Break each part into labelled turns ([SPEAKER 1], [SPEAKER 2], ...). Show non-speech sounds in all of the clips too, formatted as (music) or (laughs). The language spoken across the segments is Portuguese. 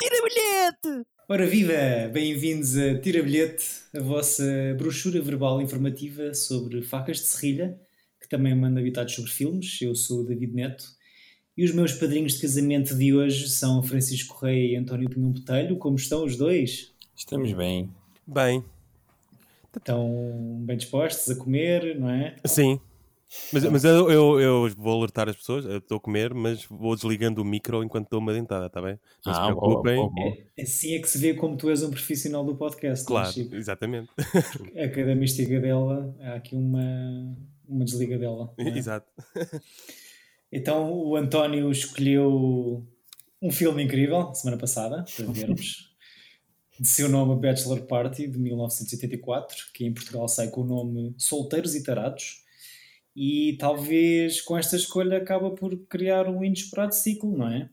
[SPEAKER 1] Tira bilhete!
[SPEAKER 2] Ora viva! Bem-vindos a Tira Bilhete, a vossa brochura verbal informativa sobre facas de serrilha, que também manda habitados sobre filmes. Eu sou o David Neto e os meus padrinhos de casamento de hoje são Francisco Correia e António Pinhão Botelho. Como estão os dois?
[SPEAKER 3] Estamos bem.
[SPEAKER 4] Bem,
[SPEAKER 2] Estão bem dispostos a comer, não é?
[SPEAKER 4] sim. Mas, mas eu, eu, eu vou alertar as pessoas, eu estou a comer, mas vou desligando o micro enquanto dou uma dentada, está bem? Não se
[SPEAKER 3] Ah, boa,
[SPEAKER 4] preocupem.
[SPEAKER 3] boa, boa.
[SPEAKER 2] É, assim é que se vê como tu és um profissional do podcast, é,
[SPEAKER 4] Claro,
[SPEAKER 2] Chico?
[SPEAKER 4] exatamente.
[SPEAKER 2] A cada mistigadela há aqui uma, uma desligadela. não é?
[SPEAKER 4] Exato.
[SPEAKER 2] Então o António escolheu um filme incrível, semana passada, para vermos, de seu nome Bachelor Party, de 1984, que em Portugal sai com o nome Solteiros e Tarados, e talvez com esta escolha acaba por criar um inesperado ciclo, não é?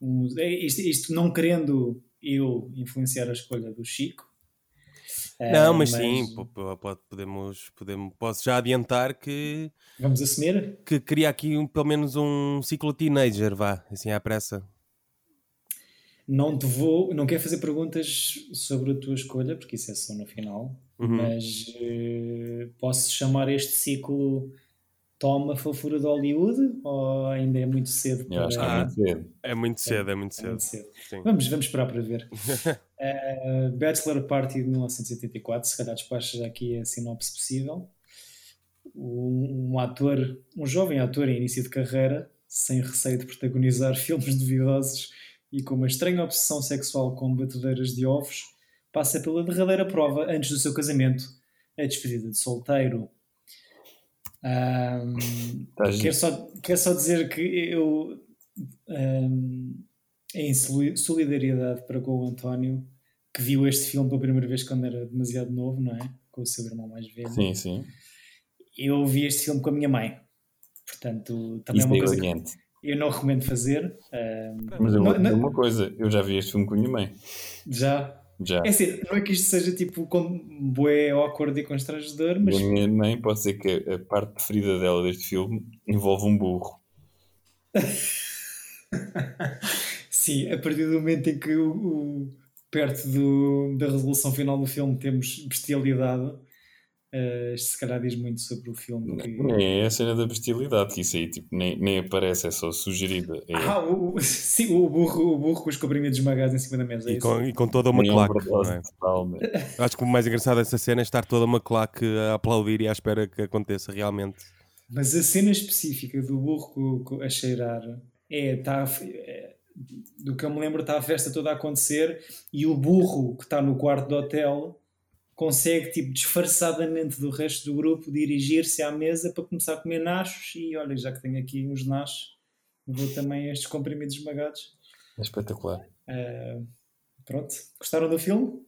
[SPEAKER 2] Um- é isto, isto não querendo eu influenciar a escolha do Chico.
[SPEAKER 4] Não,
[SPEAKER 2] eh,
[SPEAKER 4] mas, sim, po- po- pode- podemos, podemos, posso já adiantar que,
[SPEAKER 2] Vamos assumir?
[SPEAKER 4] que queria aqui um- pelo menos um ciclo teenager, vá, assim à pressa.
[SPEAKER 2] Não te vou, não quero fazer perguntas sobre a tua escolha, porque isso é só no final,
[SPEAKER 4] Uhum.
[SPEAKER 2] mas eh, posso chamar este ciclo Toma Fofura de Hollywood ou ainda é muito cedo
[SPEAKER 3] Eu acho que é
[SPEAKER 4] Ah.
[SPEAKER 3] muito cedo.
[SPEAKER 4] É muito cedo, é muito
[SPEAKER 2] é
[SPEAKER 4] cedo.
[SPEAKER 2] muito cedo.
[SPEAKER 4] Sim.
[SPEAKER 2] Vamos, vamos esperar para ver. (laughs) Eh, Bachelor Party de 1984, se calhar despacha já aqui a sinopse possível. Um, um ator, um jovem ator em início de carreira, sem receio de protagonizar (laughs) filmes duvidosos e com uma estranha obsessão sexual com batedeiras de ovos, passa pela derradeira prova antes do seu casamento, a despedida de solteiro. Ahm,
[SPEAKER 3] Estás-
[SPEAKER 2] Quero só, quero só dizer que eu, hum, em soli- solidariedade para com o António, que viu este filme pela primeira vez quando era demasiado novo, não é? Com o seu irmão mais velho.
[SPEAKER 3] Sim, sim.
[SPEAKER 2] Eu vi este filme com a minha mãe. Portanto, também
[SPEAKER 3] Isso
[SPEAKER 2] é uma
[SPEAKER 3] é
[SPEAKER 2] coisa que. Eu não recomendo fazer. hum,
[SPEAKER 3] Mas eu vou dizer uma coisa, eu já vi este filme com a minha mãe.
[SPEAKER 2] já.
[SPEAKER 3] Já.
[SPEAKER 2] É assim, não é que isto seja tipo com bué awkward e constrangedor, mas
[SPEAKER 3] a minha mãe pode ser que a parte preferida dela deste filme envolve um burro. (laughs)
[SPEAKER 2] Sim, a partir do momento em que o, o- perto do- da resolução final do filme temos bestialidade, isto se calhar diz muito sobre o filme. que-
[SPEAKER 3] Nem é a cena da bestialidade, que isso aí tipo, nem, nem aparece, é só sugerida. É,
[SPEAKER 2] Ah, o, o- (laughs) sim, o burro, o burro com os comprimidos esmagados em cima da mesa. É
[SPEAKER 4] E
[SPEAKER 2] isso?
[SPEAKER 4] com, e com toda uma
[SPEAKER 3] nem
[SPEAKER 4] claque. é? Acho que o mais engraçado dessa cena é estar toda uma claque a aplaudir e à espera que aconteça realmente.
[SPEAKER 2] Mas a cena específica do burro a cheirar é, tá, é, do que eu me lembro, está a festa toda a acontecer e o burro que está no quarto do hotel consegue, tipo, disfarçadamente do resto do grupo, dirigir-se à mesa para começar a comer nachos e olha, já que tenho aqui uns nachos, vou também a estes comprimidos esmagados.
[SPEAKER 3] É espetacular.
[SPEAKER 2] Ah, pronto, gostaram do filme?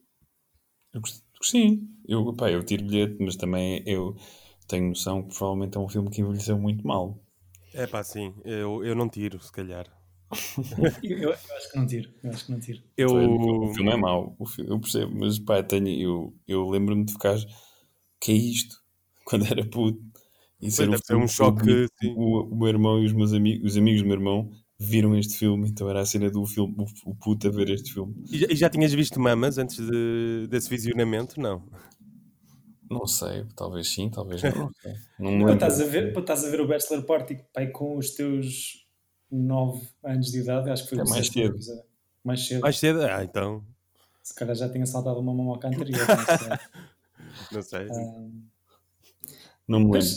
[SPEAKER 3] Eu gost- Sim, eu, pá, eu tiro bilhete, mas também eu tenho noção que provavelmente é um filme que envelheceu muito mal.
[SPEAKER 4] É pá, sim, eu, eu não tiro, se calhar.
[SPEAKER 2] Eu, eu acho que não tiro, eu acho que não tiro.
[SPEAKER 4] Eu,
[SPEAKER 3] O filme é mau, eu percebo, mas pá, tenho, eu, eu lembro-me de ficar que é isto, (laughs) quando era puto. E ser
[SPEAKER 4] deve ser
[SPEAKER 3] filme
[SPEAKER 4] um choque.
[SPEAKER 3] O, o meu irmão e os meus amigos, os amigos do meu irmão viram este filme, então era a cena do filme, o, o puto a ver este filme.
[SPEAKER 4] E já, e já tinhas visto mamas antes de- desse visionamento? Não.
[SPEAKER 3] Não sei, talvez sim, talvez (laughs) não. não. Não
[SPEAKER 2] estás, a ver, para estás a ver o Bachelor Party pai, com os teus 9 anos de idade, acho que foi
[SPEAKER 3] É mais cedo.
[SPEAKER 2] Mais cedo.
[SPEAKER 4] Mais cedo? Ah, então.
[SPEAKER 2] Se calhar já tinha saltado uma mamoca anterior. não sei. (laughs)
[SPEAKER 4] Não sei.
[SPEAKER 2] Ah,
[SPEAKER 3] Não me lembro.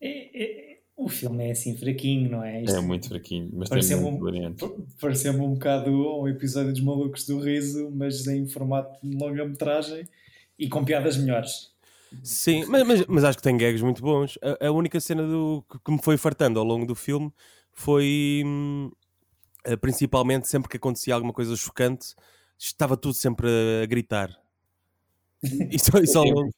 [SPEAKER 2] é- é- o filme é assim fraquinho, não é? Isto
[SPEAKER 3] É muito fraquinho, mas tem muito
[SPEAKER 2] um- Pareceu-me um bocado um episódio dos Malucos do Riso, mas em formato de longa-metragem e com piadas melhores.
[SPEAKER 4] Sim, mas, mas, mas acho que tem gags muito bons. A, a única cena do, que me foi fartando ao longo do filme foi eh, principalmente sempre que acontecia alguma coisa chocante, estava tudo sempre a, gritar. Isso, isso ao longo.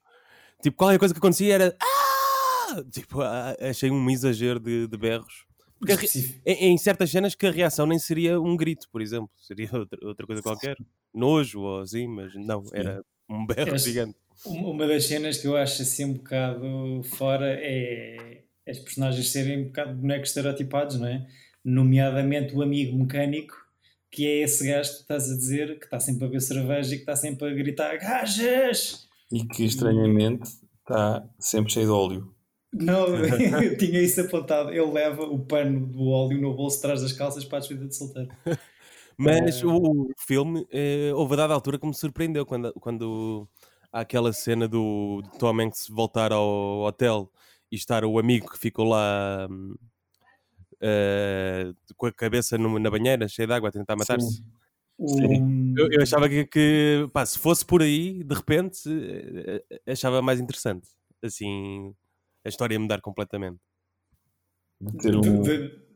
[SPEAKER 4] Tipo, qualquer coisa que acontecia era. "Ah!" Tipo, achei um exagero de, de berros. Porque a em, em certas cenas que a reação nem seria um grito, por exemplo, seria outra, outra coisa qualquer, nojo ou assim, mas não, era um berro gigante.
[SPEAKER 2] Uma das cenas que eu acho assim um bocado fora é as personagens serem um bocado bonecos estereotipados, não é? Nomeadamente o amigo mecânico, que é esse gajo que estás a dizer, que está sempre a beber cerveja e que está sempre a gritar gajas!
[SPEAKER 3] E que estranhamente está sempre cheio de óleo.
[SPEAKER 2] Não, (laughs) eu tinha isso apontado. Ele leva o pano do óleo no bolso de trás das calças para a despedida de solteiro.
[SPEAKER 4] Mas o, o filme, eh, houve a dada altura que me surpreendeu quando, quando há aquela cena do, do Tom Hanks voltar ao hotel e estar o amigo que ficou lá eh, com a cabeça numa- na banheira, cheia de água, a tentar matar-se.
[SPEAKER 2] O-
[SPEAKER 4] Eu, eu achava que, que, pá, se fosse por aí, de repente, eh, eh, achava mais interessante. Assim, a história ia mudar completamente.
[SPEAKER 3] Ter
[SPEAKER 2] de-
[SPEAKER 3] um...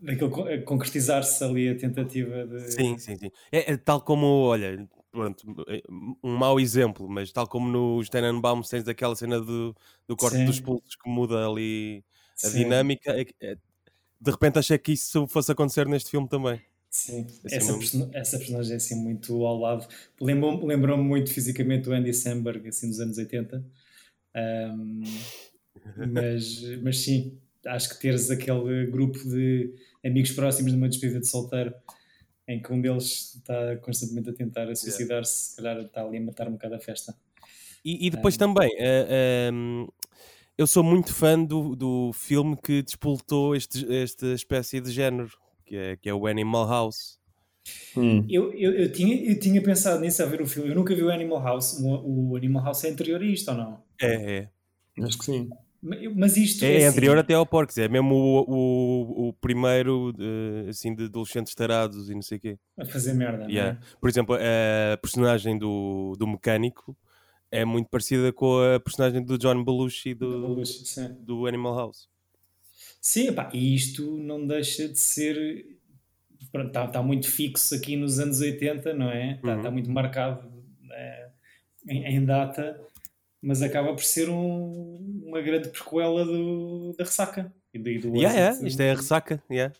[SPEAKER 2] a concretizar-se ali a tentativa de.
[SPEAKER 4] Sim, sim, sim. É, é tal como, olha, pronto, é um mau exemplo, mas tal como nos Tenenbaums tens aquela cena do, do corte
[SPEAKER 2] Sim.
[SPEAKER 4] dos pulsos que muda ali a
[SPEAKER 2] Sim,
[SPEAKER 4] dinâmica. é é- de repente achei que isso fosse acontecer neste filme também.
[SPEAKER 2] Sim,
[SPEAKER 4] Assim,
[SPEAKER 2] essa, person- essa personagem é assim muito ao lado. Lembrou- Lembrou-me muito fisicamente do Andy Samberg, assim, dos anos 80. Ahm, (laughs) mas, mas sim, acho que teres aquele grupo de amigos próximos numa despedida de solteiro em que um deles está constantemente a tentar suicidar-se, se calhar está ali a matar um bocado a festa.
[SPEAKER 4] E, e depois também, eh, ehm, eu sou muito fã do, do filme que despoltou este, esta espécie de género, que é, que é o Animal House.
[SPEAKER 3] Hum.
[SPEAKER 2] Eu, eu, eu, tinha, eu tinha pensado nisso a ver o filme. Eu nunca vi o Animal House. O, o Animal House é anterior a isto ou não?
[SPEAKER 4] É, é.
[SPEAKER 3] Acho que sim.
[SPEAKER 2] Mas isto
[SPEAKER 4] É,
[SPEAKER 2] assim,
[SPEAKER 4] anterior até ao Porcs, é mesmo o, o, o primeiro assim, de adolescentes tarados e não sei o quê.
[SPEAKER 2] a fazer merda. é?
[SPEAKER 4] Yeah. Por exemplo, a personagem do, do mecânico é muito parecida com a personagem do John Belushi do,
[SPEAKER 2] sim.
[SPEAKER 4] do Animal House.
[SPEAKER 2] Sim, epá, e isto não deixa de ser. Está tá muito fixo aqui nos anos 80, não é? Está
[SPEAKER 4] Uhum.
[SPEAKER 2] tá muito marcado eh, em, em data, mas acaba por ser um- uma grande prequela do, da ressaca. E do, do
[SPEAKER 4] Yeah, yeah, isto é a ressaca. Yeah.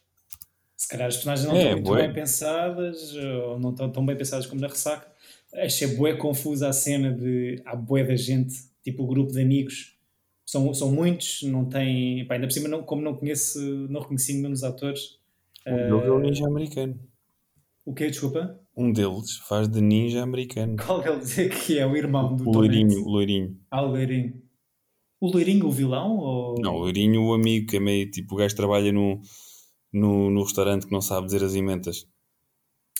[SPEAKER 2] Se calhar as personagens não
[SPEAKER 3] É,
[SPEAKER 2] estão muito
[SPEAKER 3] bué.
[SPEAKER 2] bem pensadas, ou não estão tão bem pensadas como na ressaca. Achei bué confusa a cena de há bué da gente, tipo o grupo de amigos. São, são muitos, não tem. Pá, ainda por cima, não, como não conheço, não reconheci nenhum dos atores.
[SPEAKER 3] Um deles é o ninja americano.
[SPEAKER 2] O que Desculpa?
[SPEAKER 3] Um deles faz de ninja americano. (laughs)
[SPEAKER 2] Qual deles é que é o irmão do
[SPEAKER 3] O
[SPEAKER 2] Tom
[SPEAKER 3] loirinho,
[SPEAKER 2] Hanks?
[SPEAKER 3] o loirinho.
[SPEAKER 2] Ah, o loirinho. O loirinho, o vilão? Ou...
[SPEAKER 3] Não, o loirinho, o amigo, que é meio tipo o gajo que trabalha no, no, no restaurante que não sabe dizer as emendas.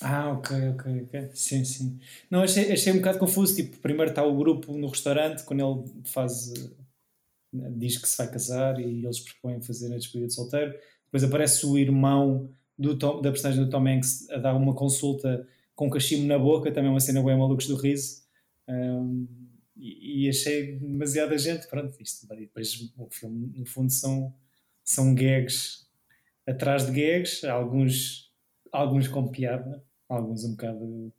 [SPEAKER 2] Ah, ok, ok, ok. Sim, sim. Não, achei, achei um bocado confuso. Tipo, primeiro está o grupo no restaurante, quando ele faz. eh, diz que se vai casar e eles propõem fazer a despedida de solteiro. Depois aparece o irmão do Tom- da personagem do Tom Hanks a dar uma consulta com um cachimbo na boca, também uma cena bem malucos do riso. Ahm, e, e achei demasiada gente. Pronto, isto. Depois o filme, no fundo, são, são gags atrás de gags, alguns, alguns com piada, alguns um bocado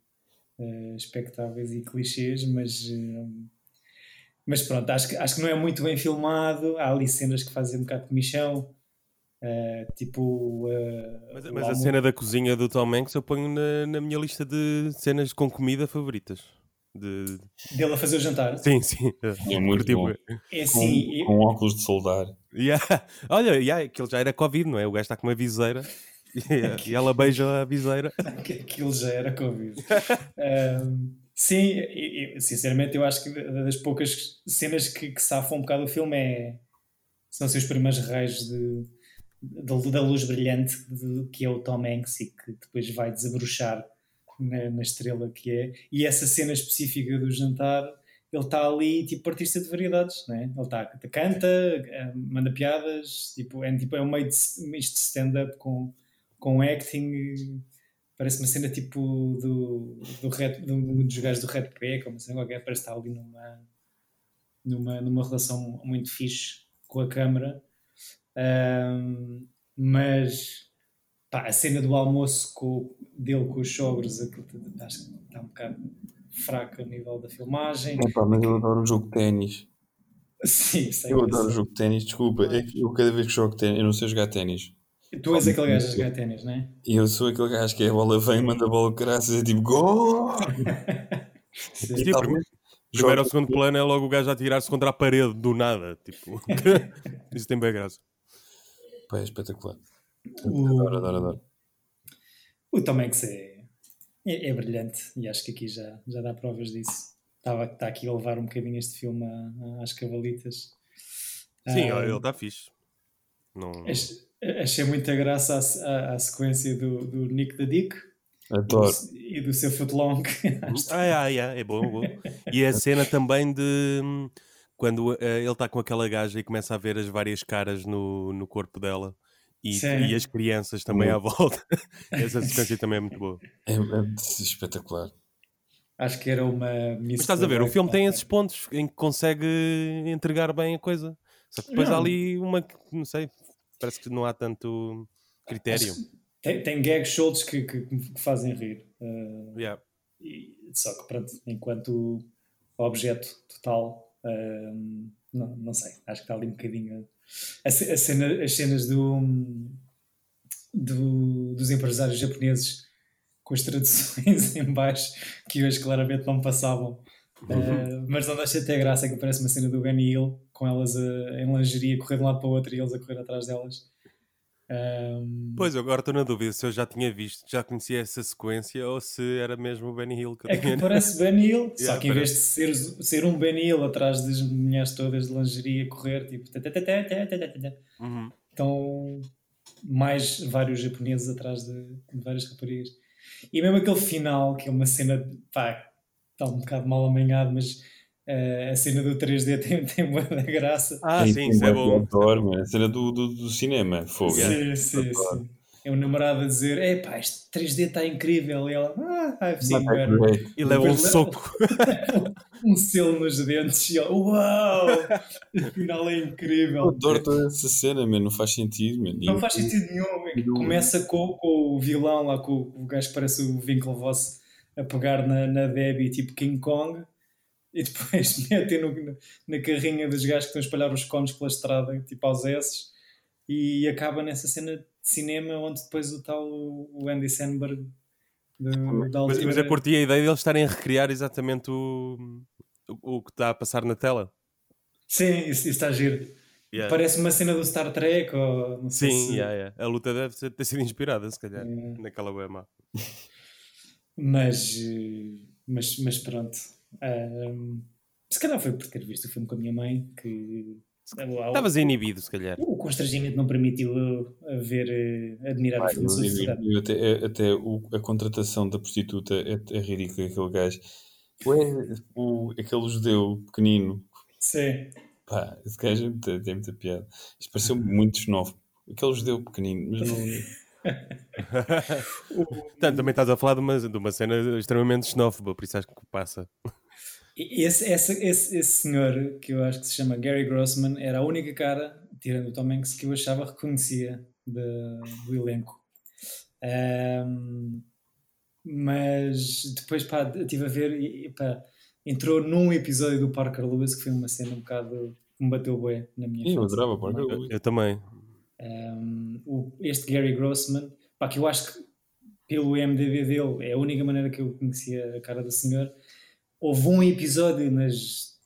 [SPEAKER 2] eh, expectáveis e clichês, mas, mas pronto, acho que, acho que não é muito bem filmado. Há ali cenas que fazem um bocado de comichão, eh, tipo. eh,
[SPEAKER 4] Mas, mas a cena da cozinha do Tom Hanks eu ponho na, na minha lista de cenas com comida favoritas. De...
[SPEAKER 2] dele a fazer o jantar.
[SPEAKER 4] Sim, sim.
[SPEAKER 3] É muito
[SPEAKER 4] Curti
[SPEAKER 3] bom.
[SPEAKER 2] É
[SPEAKER 3] Com,
[SPEAKER 2] assim, eu-
[SPEAKER 3] com óculos de soldar.
[SPEAKER 4] Yeah. (laughs) Olha, yeah, aquilo já era Covid, não é? O gajo está com uma viseira (laughs) (laughs) e, ela beija a viseira.
[SPEAKER 2] que aquilo já era Covid. Ahm, sim, e- e, sinceramente, eu acho que das poucas cenas que, que safam um bocado o filme é são assim, os primeiros raios de, de- da luz brilhante de- que é o Tom Hanks e que depois vai desabrochar na, na estrela que é. E essa cena específica do jantar, ele está ali tipo artista de variedades, né? ele está canta, eh, manda piadas, tipo, é, tipo, é um meio de de stand-up com, com acting. Parece uma cena tipo do, do, Red, do, um dos gajos do Red Pack, ou uma cena qualquer, parece estar ali numa, numa, numa relação muito fixe com a câmara. Ahm, mas pá, a cena do almoço com, dele com os sogros aquilo acho que está um bocado fraca a nível da filmagem.
[SPEAKER 3] Epá, mas eu adoro o jogo de ténis.
[SPEAKER 2] Sim, sei
[SPEAKER 3] Eu adoro o jogo de ténis, desculpa. É que eu cada vez que jogo ténis, eu não sei jogar ténis.
[SPEAKER 2] Tu és aquele gajo a jogar ténis, não é?
[SPEAKER 3] Eu sou aquele gajo que é a bola vem, manda a bola de graças, é tipo gol!
[SPEAKER 2] Sim.
[SPEAKER 3] E talvez,
[SPEAKER 4] Primeiro ou segundo plano é logo o gajo a tirar-se contra a parede do nada. Tipo, (laughs) isso tem bem graça.
[SPEAKER 3] Pá, é espetacular.
[SPEAKER 2] O-
[SPEAKER 3] Adoro, adoro, adoro.
[SPEAKER 2] O Tom Hanks é, é, é brilhante e acho que aqui já, já dá provas disso. Estava está aqui a levar um bocadinho este filme a- às cavalitas.
[SPEAKER 4] Sim,
[SPEAKER 2] Ah,
[SPEAKER 4] ele está fixe. Não...
[SPEAKER 2] ach- Achei muita graça à, à- à sequência do, do Nick the Dick
[SPEAKER 3] Adoro.
[SPEAKER 2] e do seu footlong. (laughs)
[SPEAKER 4] Ah, ah, ah, é bom, bom. E a (laughs) cena também de quando eh, ele está com aquela gaja e começa a ver as várias caras no, no corpo dela e, e as crianças também à volta. (laughs) Essa (laughs) sequência também é muito boa.
[SPEAKER 3] É, é espetacular.
[SPEAKER 2] Acho que era uma
[SPEAKER 4] Mas estás a ver, o filme tem esses pontos em que consegue entregar bem a coisa. Só que depois há
[SPEAKER 2] Não.
[SPEAKER 4] ali uma, que, não sei, parece que não há tanto critério.
[SPEAKER 2] Tem, tem gags soltos que, que, que fazem rir. Ah,
[SPEAKER 4] Yeah.
[SPEAKER 2] E- só que pronto, enquanto objeto total, não, não sei, acho que está ali um bocadinho. A, a cena, as cenas do, do- dos empresários japoneses com as traduções (laughs) em baixo que hoje claramente não passavam. Uh, mas não deixa até graça que parece uma cena do Benny Hill com elas a- em lingerie a correr de um lado para o outro e eles a correr atrás delas. Um...
[SPEAKER 4] Pois, eu agora estou na dúvida se eu já tinha visto, já conhecia essa sequência ou se era mesmo o Benny Hill que eu
[SPEAKER 2] É
[SPEAKER 4] tinha...
[SPEAKER 2] que parece Benny Hill, (laughs)
[SPEAKER 4] yeah, só
[SPEAKER 2] que em parece. vez de ser, ser um Benny Hill atrás das mulheres todas de lingerie a correr, tipo. Então, mais vários japoneses atrás de, de várias raparigas. E mesmo aquele final, que é uma cena, pá, está um bocado mal amanhado, mas eh, a cena do 3D (laughs) tem, tem muita graça.
[SPEAKER 4] Ah, sim, isso é bom.
[SPEAKER 3] mano. A cena do, do, do cinema. Fogo.
[SPEAKER 2] Sim, sim, sim. É um namorado a dizer: Ei pá, este 3D está incrível. E ela: Ah, I've seen
[SPEAKER 3] Não, great.
[SPEAKER 4] E leva um soco. (laughs)
[SPEAKER 2] um selo nos dentes e ele, uau! Afinal é
[SPEAKER 3] Eu
[SPEAKER 2] incrível.
[SPEAKER 3] adoro toda essa cena, mano. Não faz sentido, mano.
[SPEAKER 2] Não faz sentido nenhum. é. Começa com, com o vilão lá, com o gajo que parece o Winklevoss a pegar na, na Debbie, tipo King Kong, (laughs) e depois (laughs) metem no- na carrinha dos gajos que estão a espalhar os cones pela estrada, tipo aos S, e acaba nessa cena de cinema onde depois o tal o Andy Samberg do- da
[SPEAKER 4] Mas, mas eu curti a ideia de eles estarem a recriar exatamente o, o, o que está a passar na tela.
[SPEAKER 2] Sim, isso, isso está giro.
[SPEAKER 4] Yeah.
[SPEAKER 2] Parece uma cena do Star Trek, ou não sei
[SPEAKER 4] Sim,
[SPEAKER 2] se...
[SPEAKER 4] yeah, yeah. a luta deve ter sido inspirada, se calhar,
[SPEAKER 2] É.
[SPEAKER 4] naquela wema.
[SPEAKER 2] Mas, mas, mas pronto. Ahm, se calhar foi por ter visto o filme com a minha mãe que
[SPEAKER 4] Estavas inibido, se calhar.
[SPEAKER 2] o constrangimento não permitiu ver, eh, admirar o filme
[SPEAKER 3] Eu- até é- até o- a contratação da prostituta é, é ridícula. Aquele gajo. Ué, o, aquele judeu pequenino.
[SPEAKER 2] Sim.
[SPEAKER 3] Pá, esse gajo é muita- tem muita piada. Isto pareceu (laughs) muito xenófobo. Aquele judeu pequenino. Mas não. (laughs)
[SPEAKER 4] Portanto, também estás a falar de uma, de uma cena extremamente xenófoba, por isso acho que passa.
[SPEAKER 2] Esse, esse, esse, esse senhor, que eu acho que se chama Gary Grossman, era a única cara, tirando o Tom Hanks, que eu achava reconhecia de- do elenco. Ahm, mas depois, pá, estive a ver e, pá, entrou num episódio do Parker Lewis que foi uma cena um bocado que me bateu bué na minha
[SPEAKER 3] Ih, eu adorava Parker
[SPEAKER 4] Eu,
[SPEAKER 3] Lewis.
[SPEAKER 4] eu também.
[SPEAKER 2] Um, o- este Gary Grossman, pá, que eu acho que pelo MDB dele é a única maneira que eu conhecia a cara do senhor. Houve um episódio nas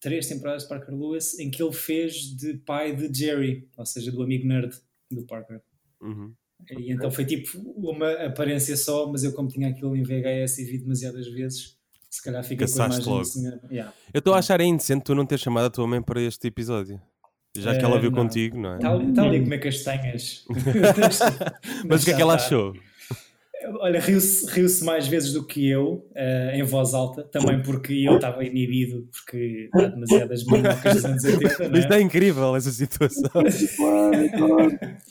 [SPEAKER 2] três temporadas de Parker Lewis em que ele fez de pai de Jerry, ou seja, do amigo nerd do Parker.
[SPEAKER 4] Uhum.
[SPEAKER 2] E então foi tipo uma aparência só, mas eu, como tinha aquilo em VHS e vi demasiadas vezes, se calhar fica com a
[SPEAKER 4] Caçaste
[SPEAKER 2] imagem
[SPEAKER 4] logo.
[SPEAKER 2] Yeah.
[SPEAKER 4] Eu estou a achar é indecente tu não ter chamado a tua mãe para este episódio. Já que
[SPEAKER 2] Eh,
[SPEAKER 4] ela viu
[SPEAKER 2] não.
[SPEAKER 4] contigo, não é?
[SPEAKER 2] Está ali, tá ali a comer castanhas.
[SPEAKER 4] Mas o que é que ela
[SPEAKER 2] tá.
[SPEAKER 4] achou?
[SPEAKER 2] Olha, riu-se riu mais vezes do que eu, eh, em voz alta, também porque eu estava inibido, porque há demasiadas manocas dos anos 80, não
[SPEAKER 4] Mas está
[SPEAKER 2] é?
[SPEAKER 4] incrível essa situação. (laughs)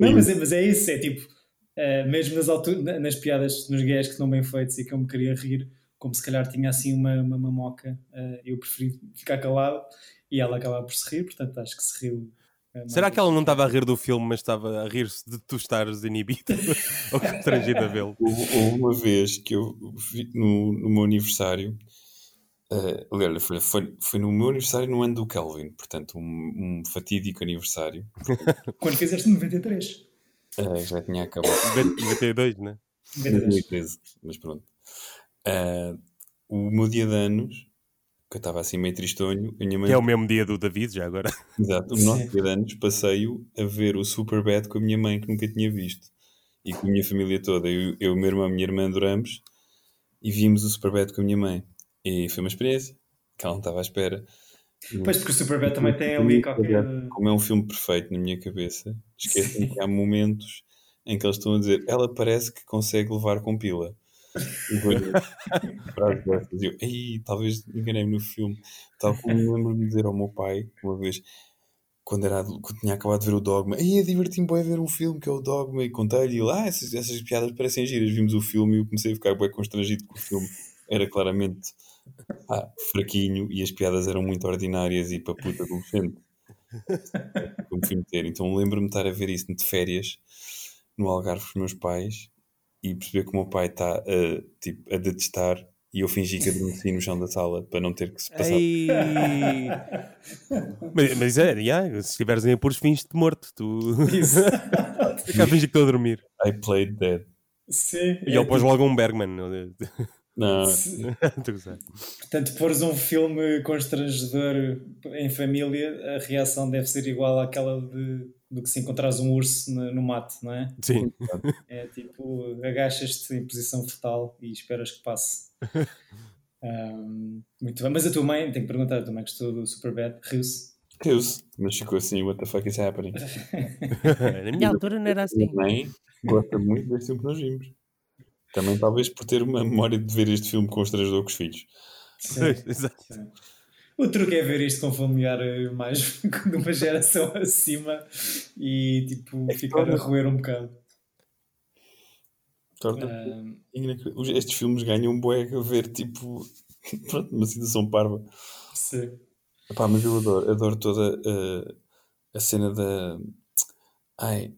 [SPEAKER 2] Não, mas, é, mas é isso, é tipo, eh, mesmo nas, nas piadas, nos gays que estão bem feitos e que eu me queria rir, como se calhar tinha assim uma, uma mamoca, eh, eu preferi ficar calado e ela acabava por se rir, portanto acho que se riu. Mais
[SPEAKER 4] Será que ela não estava a rir do filme, mas estava a rir-se de tu estares inibido? (laughs) Ou constrangido a vê-lo?
[SPEAKER 3] Houve, houve uma vez que eu vi no, no meu aniversário. eh, aliás, foi, foi, foi no meu aniversário no ano do Kelvin, portanto, um, um fatídico aniversário. (laughs)
[SPEAKER 2] Quando fizeste 93?
[SPEAKER 3] Eh, já tinha acabado. (laughs)
[SPEAKER 4] 92, né?
[SPEAKER 2] 93.
[SPEAKER 3] 2013, mas pronto. Ah, o meu dia de anos que eu estava assim meio tristonho, a minha mãe
[SPEAKER 4] Que é o mesmo dia do David, já agora. (laughs)
[SPEAKER 3] Exato, o nosso dia de anos passei-o a ver o Superbad com a minha mãe, que nunca tinha visto. E com a minha família toda. Eu, eu meu irmão e a minha irmã adoramos e vimos o Superbad com a minha mãe. E foi uma experiência que ela não estava à espera.
[SPEAKER 2] Pois, porque o Superbad também tem ali qualquer.
[SPEAKER 3] Como é um filme perfeito na minha cabeça, esquecem que há momentos em que eles estão a dizer ela parece que consegue levar com pila. Eu, "Ei, talvez enganei-me no filme. Tal como me lembro de dizer ao meu pai, uma vez, quando, era, quando tinha acabado de ver o Dogma, Ei, diverti-me bem ver um filme que é o Dogma, e contei-lhe, ele, ah, essas, essas piadas parecem giras. Vimos o filme e eu comecei a ficar bem constrangido que o filme era claramente ah, fraquinho e as piadas eram muito ordinárias e para puta adolescente. Como fui meter. Então lembro-me de estar a ver isso de férias no Algarve com os meus pais e perceber que o meu pai está a, tipo, a detestar e eu fingi que adormeci no chão da sala para não ter que se passar.
[SPEAKER 4] Ei. (laughs) mas, mas é, yeah, se estiveres em apuros, fins-te morto. Tu
[SPEAKER 2] Isso. (laughs)
[SPEAKER 4] cá finges que estou a dormir.
[SPEAKER 3] I played dead.
[SPEAKER 2] Sim.
[SPEAKER 4] E ele pôs logo um Bergman.
[SPEAKER 3] Não. (laughs)
[SPEAKER 4] Tu gozar.
[SPEAKER 2] Portanto, pôres um filme constrangedor em família, a reação deve ser igual àquela de, do que se encontrares um urso no, no mato, não é?
[SPEAKER 4] Sim.
[SPEAKER 2] É tipo, agachas-te em posição fetal e esperas que passe. (laughs) Ahm, muito bem, mas a tua mãe, tenho que perguntar, a tua mãe gostou do Superbad? Riu-se?
[SPEAKER 3] Deus, mas ficou assim, what the fuck is happening? (laughs)
[SPEAKER 4] Na minha altura não era assim.
[SPEAKER 3] Minha mãe gosta muito deste filme que nós vimos. Também talvez por ter uma memória de ver este filme constrangedor com os filhos.
[SPEAKER 2] Sim. (laughs)
[SPEAKER 4] Exato.
[SPEAKER 2] O truque é ver isto com familiar eh, mais (laughs) de uma geração (laughs) acima e tipo ficar a roer um bocado.
[SPEAKER 3] Torna os- Estes filmes ganham um bué a ver, tipo, (laughs) pronto, uma situação parva.
[SPEAKER 2] sim.
[SPEAKER 3] Epá, mas eu adoro, adoro toda uh, a cena da. Ai.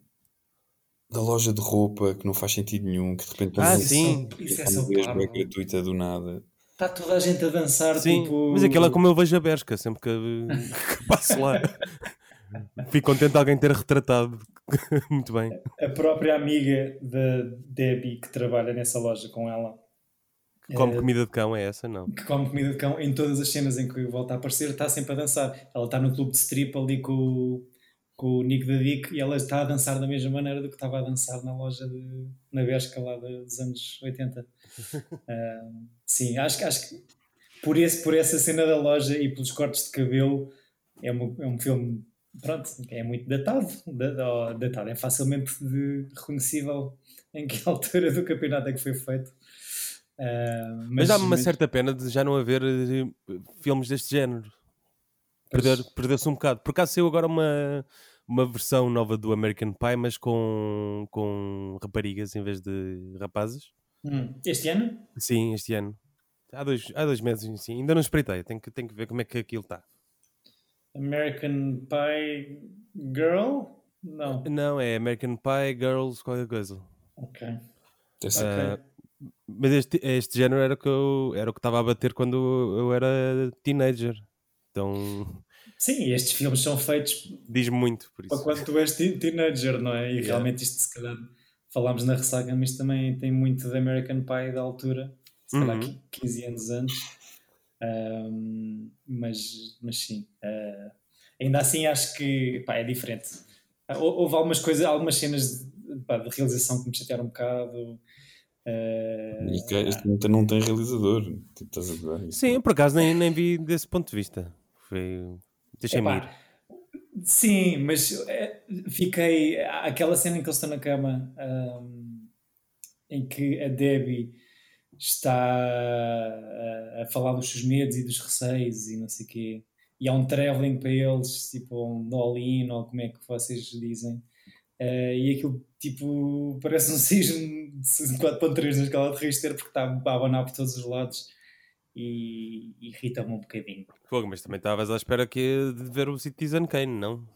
[SPEAKER 3] Da loja de roupa que não faz sentido nenhum, que de repente
[SPEAKER 4] Ah, sim.
[SPEAKER 2] Isso é
[SPEAKER 3] uma
[SPEAKER 2] só
[SPEAKER 3] bué gratuita do nada.
[SPEAKER 2] Está toda a gente a dançar,
[SPEAKER 4] Sim,
[SPEAKER 2] tipo.
[SPEAKER 4] mas aquilo é como eu vejo a Bershka, sempre que, que passo lá. (laughs) Fico contente de alguém ter retratado (laughs) muito bem.
[SPEAKER 2] A própria amiga da Debbie que trabalha nessa loja com ela,
[SPEAKER 4] Como
[SPEAKER 2] Eh,
[SPEAKER 4] comida de cão é essa, não?
[SPEAKER 2] que come comida de cão, em todas as cenas em que volta a aparecer, está sempre a dançar. Ela está no clube de strip ali com, o- com o Nick da Dick e ela está a dançar da mesma maneira do que estava a dançar na loja de, na Bershka lá dos anos 80. (laughs) Ah, sim, acho, que- acho que por, esse, por essa cena da loja e pelos cortes de cabelo é, um é um filme pronto, é muito datado, datado, é facilmente reconhecível em que (laughs) altura do campeonato é que foi feito. Ah,
[SPEAKER 4] Mas dá-me uma
[SPEAKER 2] mas-
[SPEAKER 4] certa pena de já não haver eh, filmes deste género. Perder- Perdeu-se um bocado. Por acaso saiu agora uma, uma versão nova do American Pie, mas com, com raparigas em vez de rapazes.
[SPEAKER 2] Hum, Este ano?
[SPEAKER 4] Sim, este ano. Há dois, há dois meses, sim. Ainda não espreitei. Tenho que, tenho que ver como é que aquilo está.
[SPEAKER 2] American Pie Girl? Não.
[SPEAKER 4] Não, é American Pie, Girls, qualquer coisa.
[SPEAKER 2] Ok.
[SPEAKER 3] Ser-
[SPEAKER 4] Ah, mas este, este género era o que eu- era o que estava a bater quando eu era teenager. Então
[SPEAKER 2] Sim, estes filmes são feitos
[SPEAKER 4] diz-me muito por
[SPEAKER 2] para
[SPEAKER 4] isso.
[SPEAKER 2] quando tu és teen- teenager, não é? E
[SPEAKER 4] Yeah.
[SPEAKER 2] realmente isto, se calhar, falámos na ressaca, mas também tem muito de American Pie da altura, se calhar
[SPEAKER 4] Uhum.
[SPEAKER 2] qui- 15 anos antes. Ahm, mas, mas sim, ah, ainda assim acho que pá, é diferente. Ah, hou- Houve algumas coisas, algumas cenas de, pá, de realização que me chatearam um bocado. ah,
[SPEAKER 3] E que Este filme não tem realizador. Tipo, estás a ver?
[SPEAKER 4] Sim, por acaso nem, nem vi desse ponto de vista. Foi. Deixei-me ir.
[SPEAKER 2] Sim, mas eh, fiquei. Aquela cena em que eles estão na cama, ahm, em que a Debbie está a, a falar dos seus medos e dos receios e não sei o quê, e há um travelling para eles, tipo um all-in, ou como é que vocês dizem, eh, e aquilo tipo parece um (laughs) sismo de 4.3 na escala de Richter porque está a abanar por todos os lados e irrita-me um bocadinho.
[SPEAKER 4] Fogo, mas também estavas à espera que de ver o Citizen Kane, não?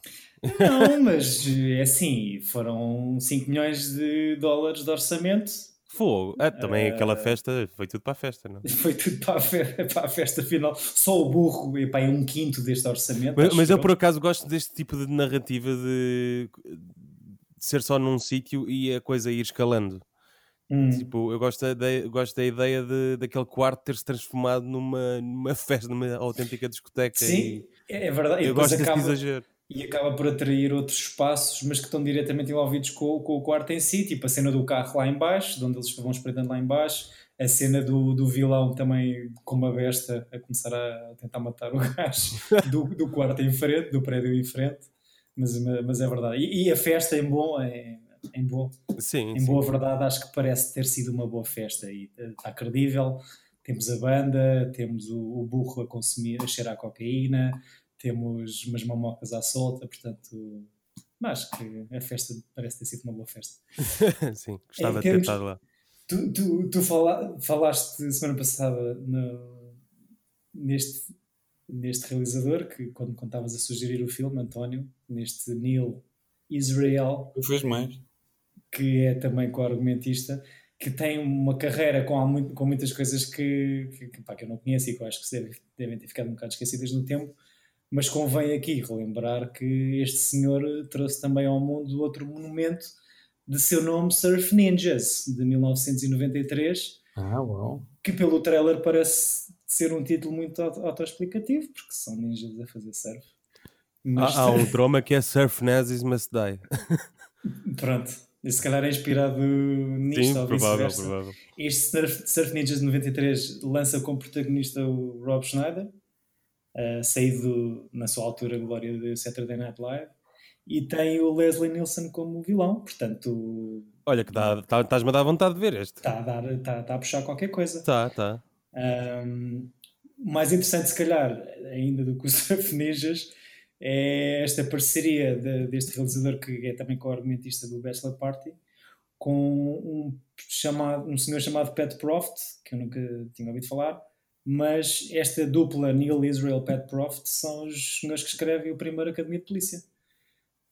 [SPEAKER 2] Não, (laughs) mas é assim, foram 5 milhões de dólares de orçamento,
[SPEAKER 4] Fogo. Ah, também
[SPEAKER 2] Eh,
[SPEAKER 4] aquela festa, foi tudo para a festa, não? (laughs)
[SPEAKER 2] foi tudo para a, fe- para a festa final. Só o burro e é um quinto deste orçamento.
[SPEAKER 4] Mas, mas eu por acaso gosto deste tipo de narrativa de, de ser só num sítio e a coisa ir escalando.
[SPEAKER 2] Hum.
[SPEAKER 4] Tipo, eu gosto da, eu gosto da ideia de, daquele quarto ter se transformado numa, numa festa, numa autêntica discoteca.
[SPEAKER 2] Sim,
[SPEAKER 4] e
[SPEAKER 2] é é verdade. E
[SPEAKER 4] eu gosto desse
[SPEAKER 2] acaba,
[SPEAKER 4] exagero.
[SPEAKER 2] e acaba por atrair outros espaços, mas que estão diretamente envolvidos com, com o quarto em si, tipo a cena do carro lá em baixo, de onde eles vão espreitando lá em baixo, a cena do, do vilão também com uma besta a começar a tentar matar o (laughs) gajo do, do quarto em frente, do prédio em frente, mas, mas é verdade. E, e a festa em bom, em, em bom,
[SPEAKER 4] Sim,
[SPEAKER 2] em
[SPEAKER 4] sim.
[SPEAKER 2] boa verdade, acho que parece ter sido uma boa festa e eh, está credível. Temos a banda, temos o, o burro a consumir, a cheirar cocaína, temos umas mamocas à solta, portanto, acho que a festa parece ter sido uma boa festa. (laughs)
[SPEAKER 4] sim, gostava
[SPEAKER 2] Em
[SPEAKER 4] de ter estado lá.
[SPEAKER 2] Tu, tu, tu fala- falaste semana passada no- neste, neste realizador que quando quando estavas a sugerir o filme, António, neste Neil Israel,
[SPEAKER 3] Tu fez mais.
[SPEAKER 2] que é também co-argumentista, que tem uma carreira com, com muitas coisas que, que, que, pá, que eu não conheço e que eu acho que se deve- devem ter ficado um bocado esquecidas no tempo, mas convém aqui relembrar que este senhor trouxe também ao mundo outro monumento de seu nome, Surf Ninjas, de 1993,
[SPEAKER 3] Ah, uau.
[SPEAKER 2] que pelo trailer parece ser um título muito auto- autoexplicativo, porque são ninjas a fazer surf. Mas,
[SPEAKER 4] Há, há (laughs) um drama que é Surf Nazis Must Die. (laughs)
[SPEAKER 2] pronto, e se calhar é inspirado nisto
[SPEAKER 4] Sim,
[SPEAKER 2] ou
[SPEAKER 4] provável, provável.
[SPEAKER 2] Este Surf, Surf Ninjas de 93 lança como protagonista o Rob Schneider, uh, saído na sua altura glória de Saturday Night Live, e tem o Leslie Nielsen como vilão, portanto
[SPEAKER 4] Olha, que tá- estás-me a dar vontade de ver este.
[SPEAKER 2] está a, dar, está, está a puxar qualquer coisa.
[SPEAKER 4] Tá, tá.
[SPEAKER 2] Um, mais interessante, se calhar, ainda do que o (laughs) Surf Ninjas, é esta parceria de- deste realizador que é também co-argumentista do Bachelor Party com um, chamado, um senhor chamado Pat Proft, que eu nunca tinha ouvido falar, mas esta dupla Neil Israel Pat Proft são os senhores que escrevem o primeiro Academia de Polícia.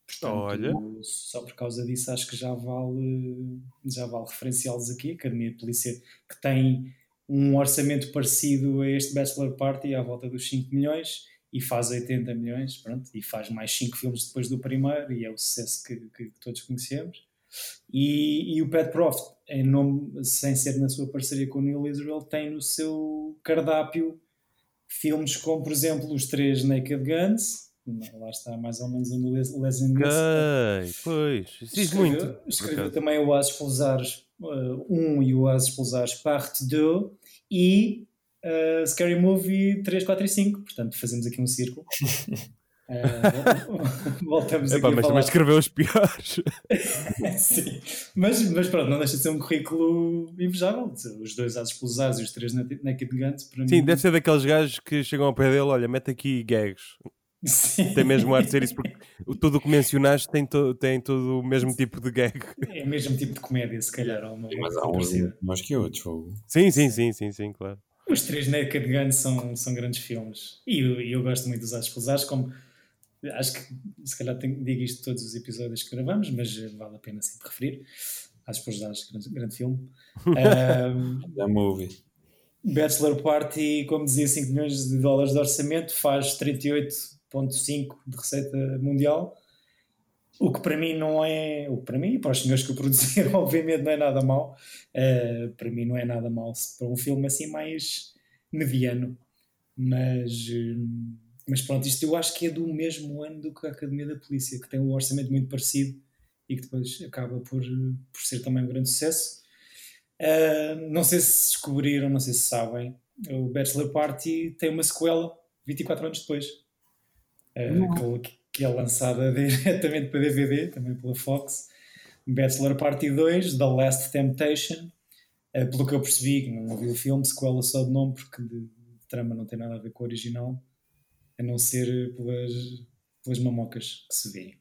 [SPEAKER 2] Portanto,
[SPEAKER 4] Olha.
[SPEAKER 2] só por causa disso acho que já vale, já vale referenciá-los aqui. Academia de Polícia que tem um orçamento parecido a este Bachelor Party, à volta dos 5 milhões, e faz 80 milhões, pronto, e faz mais 5 filmes depois do primeiro, e é o sucesso que, que todos conhecemos. E, e o Pat Proft, em nome, sem ser na sua parceria com o Neil Israel, tem no seu cardápio filmes como, por exemplo, os três Naked Guns, lá está mais ou menos o Les- Leslie Nielsen,
[SPEAKER 4] Ok, pois. Diz
[SPEAKER 2] Escreveu-
[SPEAKER 4] muito.
[SPEAKER 2] Escreveu também o Oasis Pulsares 1 e o Oasis Pulsares parte 2 e uh, Scary Movie 3, 4 e 5. Portanto, fazemos aqui um círculo. (laughs) Uh, voltamos
[SPEAKER 4] Epá,
[SPEAKER 2] aqui
[SPEAKER 4] mas
[SPEAKER 2] a
[SPEAKER 4] também
[SPEAKER 2] falar.
[SPEAKER 4] escreveu os piores. (laughs)
[SPEAKER 2] Sim. Mas, mas pronto, não deixa de ser um currículo invejável. Os dois Oasis Pulsares e os três Naked Guns, para
[SPEAKER 4] Sim,
[SPEAKER 2] mim.
[SPEAKER 4] deve ser daqueles gajos que chegam ao pé dele, olha, mete aqui gags.
[SPEAKER 2] Sim.
[SPEAKER 4] Tem mesmo ar de ser isso, porque tudo o que mencionaste tem, to- tem todo o mesmo tipo de gag.
[SPEAKER 2] É o mesmo tipo de comédia, se calhar.
[SPEAKER 3] Mas há uns mais que outros.
[SPEAKER 4] Sim, sim, sim, sim, sim, claro.
[SPEAKER 2] Os três Naked Guns são, são grandes filmes. E eu, eu gosto muito dos Atos Pulsares, como acho que se calhar tenho, digo isto todos os episódios que gravamos, mas vale a pena sempre referir. Atos Pulsares, grande, grande filme.
[SPEAKER 3] Já me ouvi.
[SPEAKER 2] Bachelor Party, como dizia, 5 milhões de dólares de orçamento, faz 38,5 de receita mundial. O que para mim não é. O que para mim e para os senhores que o produziram, (laughs) obviamente, não é nada mau. Uh, para mim não é nada se- para um filme assim mais mediano. Mas, hum, mas pronto, isto eu acho que é do mesmo ano do que a Academia da Polícia, que tem um orçamento muito parecido e que depois acaba por, por ser também um grande sucesso. Uh, não sei se descobriram, não sei se sabem, o Bachelor Party tem uma sequela 24 anos depois, uh, que, que é lançada (laughs) diretamente para DVD, também pela Fox. Bachelor Party 2, The Last Temptation. Uh, pelo que eu percebi, não vi o filme, sequela só de nome, porque de, trama não tem nada a ver com o original, a não ser pelas, pelas mamocas que se vê.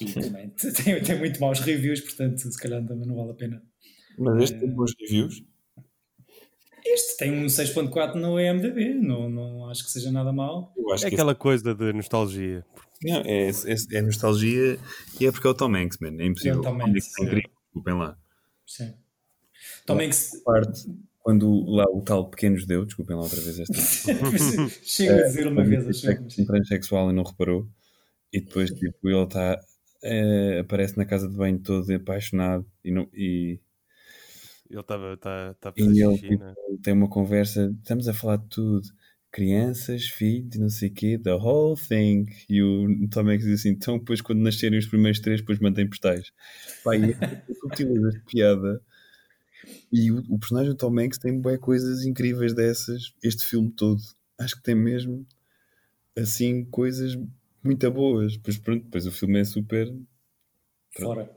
[SPEAKER 2] E também (laughs) tem, tem muito maus reviews, portanto, se calhar também não vale a pena.
[SPEAKER 3] Mas este tem bons reviews.
[SPEAKER 2] Este tem um 6.4 no EMDB, não, não acho que seja nada mal.
[SPEAKER 3] Eu acho
[SPEAKER 4] É
[SPEAKER 3] que
[SPEAKER 4] aquela coisa de nostalgia.
[SPEAKER 3] não, é, é- é nostalgia e é porque é o Tom Hanks, man. É impossível.
[SPEAKER 2] É o Tom
[SPEAKER 3] Tom Hanks
[SPEAKER 2] Hanks,
[SPEAKER 3] é incrível. Desculpem lá.
[SPEAKER 2] Sim. Que se...
[SPEAKER 3] Parte, quando lá o tal pequeno judeu, desculpem lá outra vez esta. (laughs)
[SPEAKER 2] Chega a dizer uma vez, mas-
[SPEAKER 3] um transexual e não reparou. E depois, tipo, ele está. aparece na casa de banho todo apaixonado e, não, e
[SPEAKER 4] Ele estava tá, tá a
[SPEAKER 3] E ele
[SPEAKER 4] xixi,
[SPEAKER 3] tipo,
[SPEAKER 4] né?
[SPEAKER 3] tem uma conversa, estamos a falar de tudo. Crianças, filhos, não sei o quê, the whole thing. E o Tom Hanks diz assim, então depois quando nascerem os primeiros três, depois mantém postais. E eu subtileza de piada. E o, o personagem do Tom Hanks tem bué coisas incríveis dessas, este filme todo. Acho que tem mesmo, assim, coisas muito boas. Pois pronto, depois o filme é super,
[SPEAKER 2] Fora.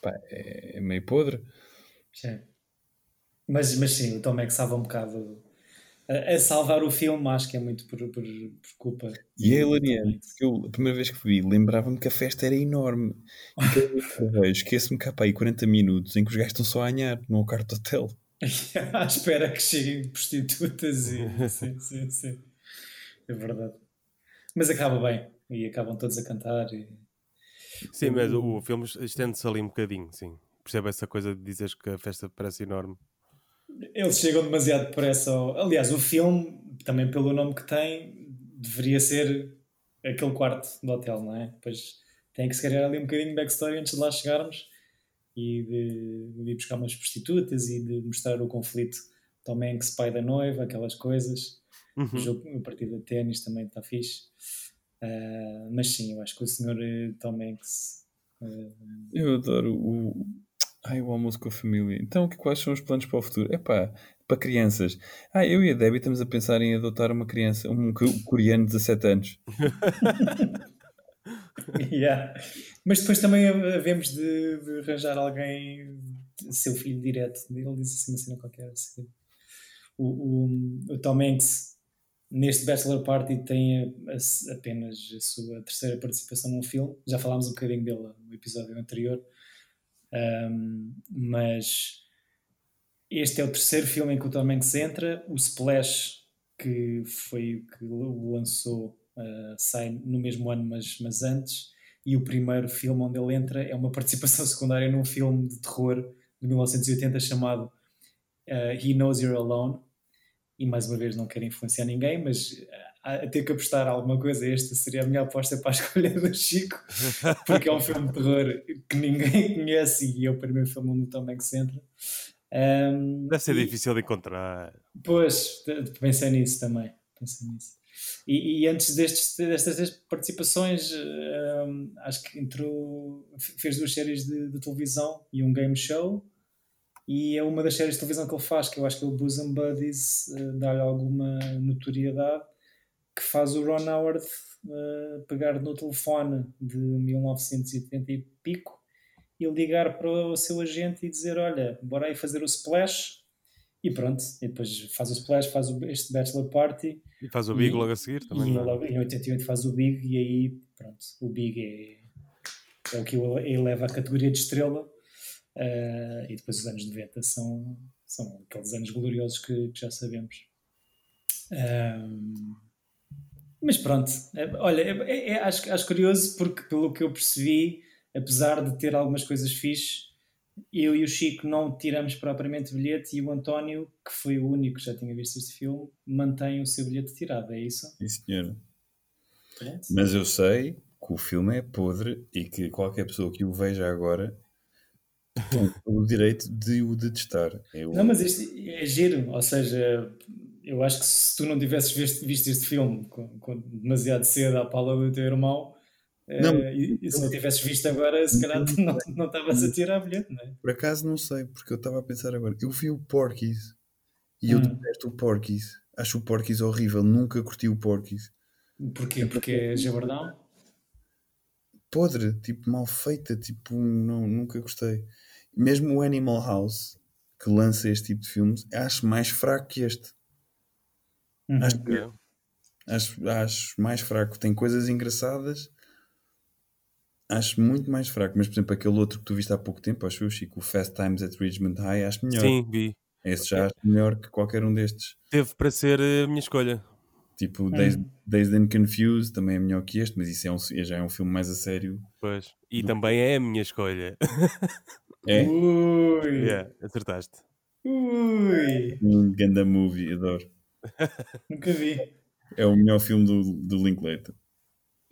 [SPEAKER 3] pá, é, é meio podre.
[SPEAKER 2] Sim. Mas, mas sim, o Tom Hanks estava um bocado a, a salvar o filme, acho que é muito por, por, por culpa.
[SPEAKER 3] E é hilariante, porque eu, a primeira vez que vi, lembrava-me que a festa era enorme. E vez que (laughs) esqueço-me cá para aí 40 minutos em que os gajos estão só a anhar no quarto de hotel. (laughs)
[SPEAKER 2] à espera que cheguem prostitutas e (laughs) sim, sim, sim. É verdade. Mas acaba bem e acabam todos a cantar. E...
[SPEAKER 4] Sim, mas o, o filme estende-se ali um bocadinho, sim. Percebe essa coisa de dizeres que a festa parece enorme.
[SPEAKER 2] Eles chegam demasiado depressa. Ao... Aliás, o filme, também pelo nome que tem, deveria ser aquele quarto do hotel, não é? Depois tem que se criar ali um bocadinho de backstory antes de lá chegarmos e de, de ir buscar umas prostitutas e de mostrar o conflito Tom Hanks, pai da noiva, aquelas coisas. O,
[SPEAKER 4] Uhum.
[SPEAKER 2] jogo, a partida de ténis também está fixe. Ah, mas sim, eu acho que o senhor eh, Tom Hanks. eh,
[SPEAKER 3] Eu adoro o. Ai, o almoço com a família. Então, que- quais são os planos para o futuro? Epá, para crianças. Ah, eu e a Debbie estamos a pensar em adotar uma criança, um co- coreano de 17 anos. (laughs)
[SPEAKER 2] yeah. Mas depois também havemos de, de arranjar alguém, seu filho direto. Ele diz assim uma cena qualquer. assim. O, o, o Tom Hanks, neste Bachelor Party, tem a- a- apenas a sua terceira participação num filme. Já falámos um bocadinho dele no episódio anterior. Um, mas este é o terceiro filme em que o Tom Hanks entra. O Splash, que foi o que o lançou, uh, sai no mesmo ano, mas, mas antes. E o primeiro filme onde ele entra é uma participação (laughs) secundária num filme de terror de 1980 chamado uh, He Knows You're Alone. E mais uma vez não quero influenciar ninguém, mas uh, a, ter que apostar alguma coisa, esta seria a minha aposta para a (laughs) escolha do Chico, porque é um filme de terror que ninguém (laughs) conhece e é o primeiro filme onde o Tom Hanks entra. Um,
[SPEAKER 4] Deve ser
[SPEAKER 2] e-
[SPEAKER 4] difícil de encontrar.
[SPEAKER 2] Pois, pensei nisso também. Pensei nisso. E, e antes destes, destas participações, hum, acho que entrou, fez duas séries de, de televisão e um game show. E é uma das séries de televisão que ele faz, que eu acho que é o Bosom Buddies, eh, dá-lhe alguma notoriedade, que faz o Ron Howard eh, pegar no telefone de 1980 e pico e ligar para o seu agente e dizer: Olha, bora aí fazer o splash. E pronto, e depois faz o splash, faz o- este bachelor party
[SPEAKER 4] E faz o Big
[SPEAKER 2] E-
[SPEAKER 4] logo a seguir também.
[SPEAKER 2] e logo em 88 faz o Big e aí pronto, o Big é, é o que eleva à categoria de estrela Ah, e depois os anos 90 são, são aqueles anos gloriosos que, que já sabemos. Ahm, mas pronto, é- olha, é- é- é- acho, acho curioso porque pelo que eu percebi, apesar de ter algumas coisas fixe, eu e o Chico não tiramos propriamente bilhete e o António, que foi o único que já tinha visto este filme, mantém o seu bilhete tirado, é isso?
[SPEAKER 3] Sim, senhora.
[SPEAKER 2] Pronto.
[SPEAKER 3] Mas eu sei que o filme é podre e que qualquer pessoa que o veja agora tem o direito de o detestar. Eu,
[SPEAKER 2] Não, mas isto é giro, ou seja, eu acho que se tu não tivesses visto, visto este filme com, com demasiado cedo à pala do teu irmão,
[SPEAKER 3] Não,
[SPEAKER 2] eh, e, e se não tivesses visto agora, se calhar não não estavas a tirar bilhete, não é?
[SPEAKER 3] Por acaso não sei, porque eu estava a pensar agora. Eu vi o Porky's e eu
[SPEAKER 2] Hum.
[SPEAKER 3] detesto o Porky's. Acho o Porky's horrível, nunca curti o Porky's.
[SPEAKER 2] Porquê? Porque é jabardão?
[SPEAKER 3] Podre, tipo mal feita, tipo, não, nunca gostei. Mesmo o Animal House, que lança este tipo de filmes, acho mais fraco que este.
[SPEAKER 2] Uhum.
[SPEAKER 3] Acho, que-
[SPEAKER 4] É.
[SPEAKER 3] acho, acho mais fraco. Tem coisas engraçadas. Acho muito mais fraco. Mas, por exemplo, aquele outro que tu viste há pouco tempo, acho eu, Chico, o Fast Times at Richmond High, acho melhor.
[SPEAKER 4] Sim, vi.
[SPEAKER 3] Esse já acho melhor que qualquer um destes.
[SPEAKER 4] Teve para ser a minha escolha.
[SPEAKER 3] Tipo,
[SPEAKER 2] Hum.
[SPEAKER 3] Dazed and Confused também é melhor que este, mas isso é um, já é um filme mais a sério.
[SPEAKER 4] Pois. E também é a minha escolha. (laughs)
[SPEAKER 3] É
[SPEAKER 2] Ui!
[SPEAKER 4] Yeah, acertaste.
[SPEAKER 2] Ui!
[SPEAKER 3] um ganda movie, adoro.
[SPEAKER 2] Nunca vi.
[SPEAKER 3] É o melhor filme do, do Linklater.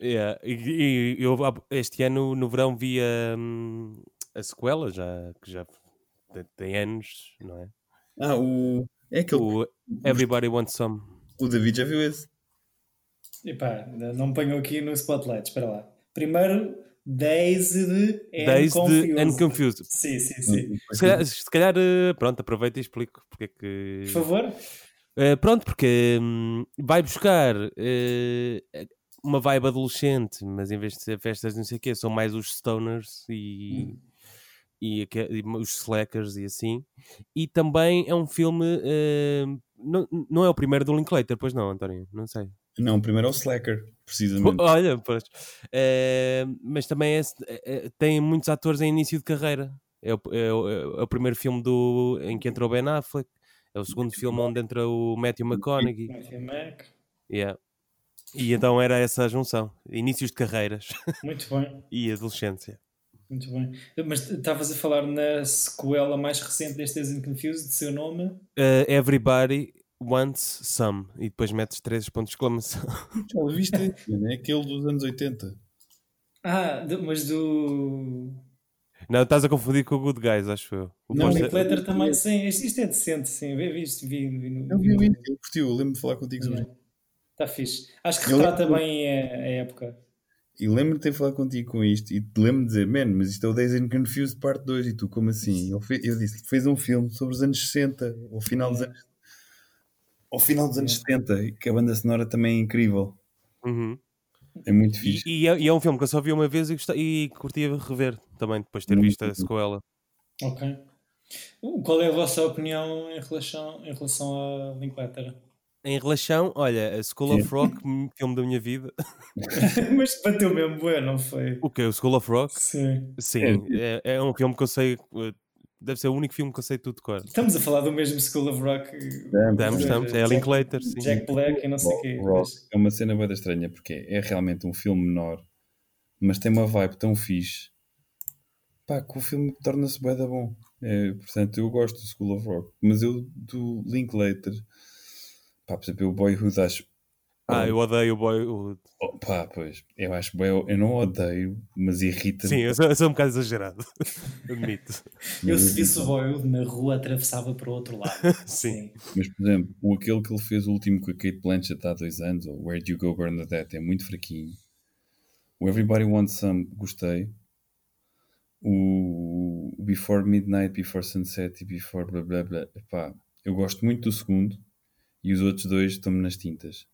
[SPEAKER 4] Yeah. E, e eu este ano no verão vi a, hum, a sequela, já, que já tem, tem anos, não é?
[SPEAKER 3] Ah, o. É aquele.
[SPEAKER 4] O Everybody Wants Some.
[SPEAKER 3] O David já viu esse.
[SPEAKER 2] Epá, não me ponho aqui no spotlight, espera lá. Primeiro, Dazed and
[SPEAKER 4] Dazed
[SPEAKER 2] Confused.
[SPEAKER 4] and Confused.
[SPEAKER 2] Sim, sim, sim.
[SPEAKER 4] Se calhar, se calhar, eh, pronto, aproveita e explico porque é que.
[SPEAKER 2] Por favor.
[SPEAKER 4] Eh, pronto, porque hum, vai buscar eh, uma vibe adolescente, mas em vez de ser festas, não sei o quê, são mais os stoners e, e, aque- e os slackers e assim. E também é um filme. eh, não, não é o primeiro do Linklater, pois não, António? Não sei.
[SPEAKER 3] Não, o primeiro é o Slacker, precisamente.
[SPEAKER 4] Olha, pois. Mas também é- é- tem muitos atores em início de carreira. É o, é o- é o primeiro filme do, em que entra o Ben Affleck. É o segundo filme onde entra o Matthew McConaughey.
[SPEAKER 2] Matthew Mac.
[SPEAKER 4] Yeah. E então era essa a junção. Inícios de carreiras (laughs)
[SPEAKER 2] Muito bem,
[SPEAKER 4] e adolescência.
[SPEAKER 2] muito bem. Mas estavas a falar na sequela mais recente deste Dazed and Confused, de seu nome.
[SPEAKER 4] Uh, everybody wants some. E depois metes três pontos de exclamação. (laughs)
[SPEAKER 3] Já viste né? (laughs) Aquele dos anos 80.
[SPEAKER 2] Ah, mas do.
[SPEAKER 4] Não, estás a confundir com o Good Guys, acho eu. O
[SPEAKER 2] Não,
[SPEAKER 4] póster-
[SPEAKER 2] Linklater também. Sim, isto, é decente, sim. Vi, vi, isto, vi, vi, no-
[SPEAKER 3] Eu
[SPEAKER 2] vi
[SPEAKER 3] vi o eu curtiu, eu lembro de falar contigo sobre
[SPEAKER 2] Está Tá fixe. Acho que
[SPEAKER 3] Eu-
[SPEAKER 2] retrata bem a, a época.
[SPEAKER 3] E lembro de ter falado contigo com isto e te lembro de dizer, man, mas isto é o Days and Confused parte 2 e tu, como assim? Ele fe- eu disse, fez um filme sobre os anos 60, ao final dos anos, ao final dos anos 70, e que a banda sonora também é incrível.
[SPEAKER 4] Uhum.
[SPEAKER 3] É muito
[SPEAKER 4] E,
[SPEAKER 3] fixe.
[SPEAKER 4] e é, e é um filme que eu só vi uma vez e, gostei, e curtia rever também, depois de ter
[SPEAKER 3] Muito
[SPEAKER 4] visto a sequela.
[SPEAKER 2] Ok. Uh, Qual é a vossa opinião em relação, em relação a Linklater?
[SPEAKER 4] Em relação, olha, a School of Rock, filme da minha vida. (laughs) (laughs)
[SPEAKER 2] Mas bateu mesmo bué, não foi?
[SPEAKER 4] O que? O School of Rock?
[SPEAKER 2] Sim.
[SPEAKER 4] Sim, é, é um filme que eu sei. Eh, Deve ser o único filme que eu sei tudo de cor.
[SPEAKER 2] Estamos a falar do mesmo School of Rock.
[SPEAKER 4] Estamos, estamos. É Linklater, sim.
[SPEAKER 2] Jack Black e não sei o quê.
[SPEAKER 3] É uma cena bem estranha porque é realmente um filme menor, mas tem uma vibe tão fixe pá, que o filme torna-se bué da bom. É, portanto, eu gosto do School of Rock, mas eu do Linklater, pá, por exemplo, o Boyhood acho.
[SPEAKER 4] Ah, eu odeio o boy. o-
[SPEAKER 3] Oh, pá, pois, eu acho bué, eu não odeio, mas irrita-me.
[SPEAKER 4] Sim, eu sou, eu sou um bocado exagerado. (laughs) Admito.
[SPEAKER 2] Eu se visse o Boyle na rua atravessava para o outro lado. (laughs)
[SPEAKER 4] Sim.
[SPEAKER 3] Mas, por exemplo, o aquele que ele fez o último com a Kate Blanchett há dois anos, ou Where Do You Go Bernadette, é muito fraquinho. O Everybody Wants Some, gostei. O Before Midnight, Before Sunset e Before blá blá blá, epá, eu gosto muito do segundo e os outros dois estão-me nas tintas.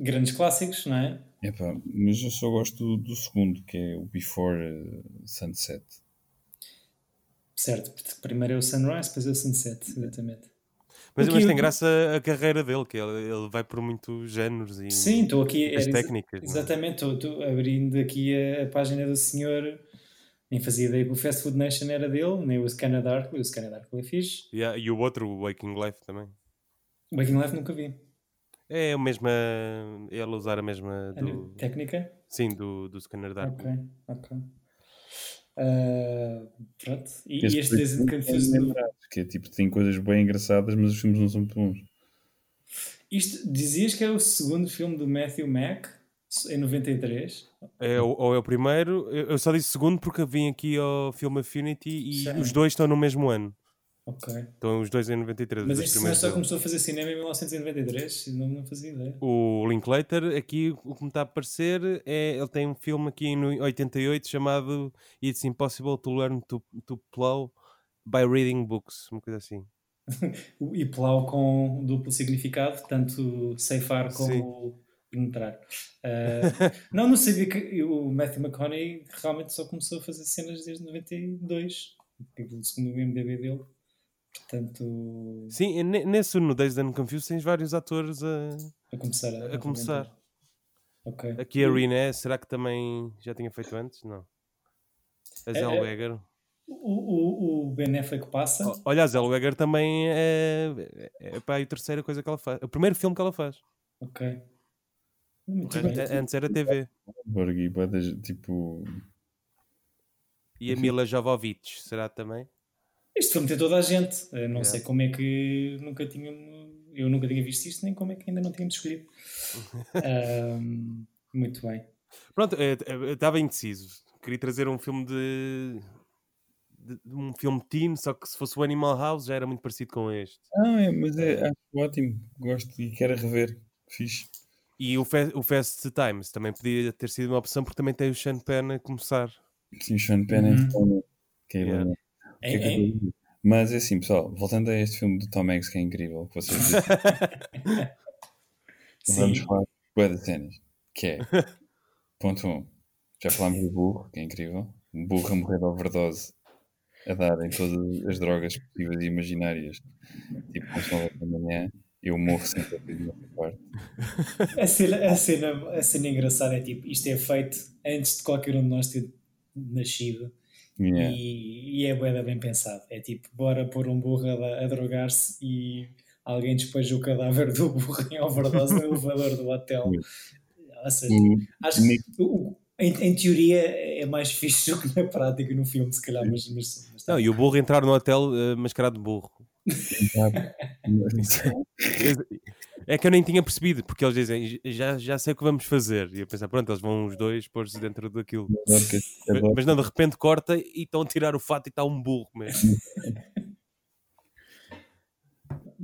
[SPEAKER 2] Grandes clássicos, não é?
[SPEAKER 3] Epá, mas eu só gosto do, do segundo, que é o Before eh, Sunset.
[SPEAKER 2] Certo, porque primeiro é o Sunrise, depois é o Sunset, exatamente.
[SPEAKER 4] Mas,
[SPEAKER 2] Aqui
[SPEAKER 4] mas
[SPEAKER 2] eu-
[SPEAKER 4] tem graça a carreira dele, que ele, ele vai por muitos géneros e
[SPEAKER 2] Sim, estou aqui. exa-
[SPEAKER 4] técnicas. não é?
[SPEAKER 2] Exatamente, estou- abrindo aqui a, a página do senhor. Nem fazia ideia que o Fast Food Nation era dele, nem o Scanner Darkly. O Scanner Darkly é fixe.
[SPEAKER 4] E, e o outro, o Waking Life também.
[SPEAKER 2] O Waking Life nunca vi.
[SPEAKER 4] É a mesma. Ele usar a mesma
[SPEAKER 2] A
[SPEAKER 4] do.
[SPEAKER 2] Técnica?
[SPEAKER 4] Sim, do, do Scanner Dark.
[SPEAKER 2] Ok, ok. Ah, pronto. E,
[SPEAKER 3] Esse
[SPEAKER 2] e este Dazed
[SPEAKER 3] filme é
[SPEAKER 2] Confused. do-
[SPEAKER 3] que é tipo, tem coisas bem engraçadas, mas os filmes não são muito bons.
[SPEAKER 2] Isto dizias que é o segundo filme do Matthew Mack em 93.
[SPEAKER 4] É, ou é o primeiro. Eu eu só disse segundo porque vim aqui ao Film Affinity e
[SPEAKER 2] Sim.
[SPEAKER 4] os dois estão no mesmo ano.
[SPEAKER 2] Ok.
[SPEAKER 4] Estão os dois em 93.
[SPEAKER 2] Mas este senhor só começou a fazer cinema em 1993? Não, não fazia ideia.
[SPEAKER 4] O Linklater, aqui o que me está a parecer é. Ele tem um filme aqui em 88 chamado It's Impossible to Learn to, to Plow by Reading Books. Uma coisa assim. (laughs)
[SPEAKER 2] E plau com duplo significado, tanto ceifar
[SPEAKER 4] Sim.
[SPEAKER 2] como penetrar. (laughs) Ah, não, não sabia que o Matthew McConaughey realmente só começou a fazer cenas desde 92. tipo, Segundo o MDB dele. Portanto,
[SPEAKER 4] Sim, ne- nesse no Days and Confused tens vários atores a,
[SPEAKER 2] a começar a,
[SPEAKER 4] a começar.
[SPEAKER 2] arrebentar. Ok.
[SPEAKER 4] Aqui a René, será que também já tinha feito antes? Não. A
[SPEAKER 2] É, é.
[SPEAKER 4] Zellweger.
[SPEAKER 2] O, o, o Ben Affleck passa.
[SPEAKER 4] O- Olha, a Zellweger também é, é, é pá, a terceira coisa que ela faz. O primeiro filme que ela faz.
[SPEAKER 2] Ok.
[SPEAKER 4] O
[SPEAKER 2] Muito
[SPEAKER 4] resto-
[SPEAKER 2] bem.
[SPEAKER 4] a- Antes era TV.
[SPEAKER 3] Tipo,
[SPEAKER 4] E a Mila Jovovich, será também?
[SPEAKER 2] Este filme tem toda a gente. Eu não
[SPEAKER 4] Yeah.
[SPEAKER 2] sei como é que nunca tinha. Eu nunca tinha visto isto, nem como é que ainda não tínhamos escolhido. (laughs) Ahm, muito bem.
[SPEAKER 4] Pronto, eh, eu estava indeciso. Queria trazer um filme de, de, de um filme teen, só que se fosse o Animal House já era muito parecido com este.
[SPEAKER 3] Ah, é, mas é, acho ótimo. Gosto e quero rever. Fixe.
[SPEAKER 4] E o, Fe o Fast Times também podia ter sido uma opção porque também tem o Sean Penn a começar.
[SPEAKER 3] Sim, Sean Penn é
[SPEAKER 2] Uhum.
[SPEAKER 3] uhum. que é
[SPEAKER 4] Yeah.
[SPEAKER 3] É
[SPEAKER 2] É-
[SPEAKER 3] dizer? Mas é assim, pessoal, voltando a este filme do Tom Hanks que é incrível, que vocês dizem, (laughs) vamos
[SPEAKER 2] Sim.
[SPEAKER 3] falar de cenas, que é (laughs) ponto 1. Um, já falámos do burro, que é incrível. Um burro a morrer de overdose a dar em todas as drogas possíveis e imaginárias, tipo às 9 da manhã, eu morro sempre a pedir uma parte.
[SPEAKER 2] A cena, a, cena, a cena engraçada é tipo, isto é feito antes de qualquer um de nós ter nascido
[SPEAKER 3] Yeah.
[SPEAKER 2] e, e é bué da bem pensado. É tipo, bora pôr um burro a, a drogar-se e alguém despeja o cadáver do burro em overdose no elevador do hotel. Ou seja,
[SPEAKER 3] O-
[SPEAKER 2] acho que o- o- em, em teoria é mais fixe do que na prática no filme, se calhar, mas, mas, mas
[SPEAKER 4] Não, e o burro entrar no hotel eh, mascarado de burro. (laughs) É que eu nem tinha percebido, porque eles dizem já, já sei o que vamos fazer. E eu pensar, pronto, eles vão os dois pôr-se dentro daquilo.
[SPEAKER 3] Adoro que-
[SPEAKER 4] Mas, mas não, de repente corta e estão a tirar o fato e está um burro mesmo. (laughs)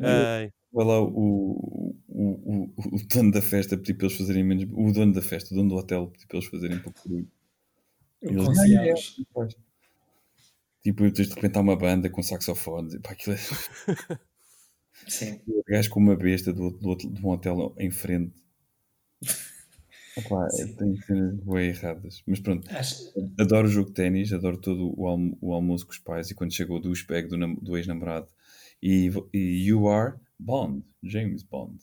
[SPEAKER 4] Ai,
[SPEAKER 3] Vai lá o, o, o, o dono da festa pedir para eles fazerem menos. O dono da festa, o dono do hotel pedir para eles fazerem pouco Eles-
[SPEAKER 2] conciliamos.
[SPEAKER 3] Faz. Tipo, eu de repente há uma banda com saxofones. Pá, aquilo é (laughs)
[SPEAKER 2] Sim.
[SPEAKER 3] o gajo com uma besta do, do, de um hotel em frente. Opa, (laughs) tem cenas bem erradas. Mas pronto,
[SPEAKER 2] Acho,
[SPEAKER 3] adoro o jogo de ténis, adoro todo o, almo- o almoço com os pais e quando chegou o douchebag do, do ex-namorado e, e You Are Bond, James Bond.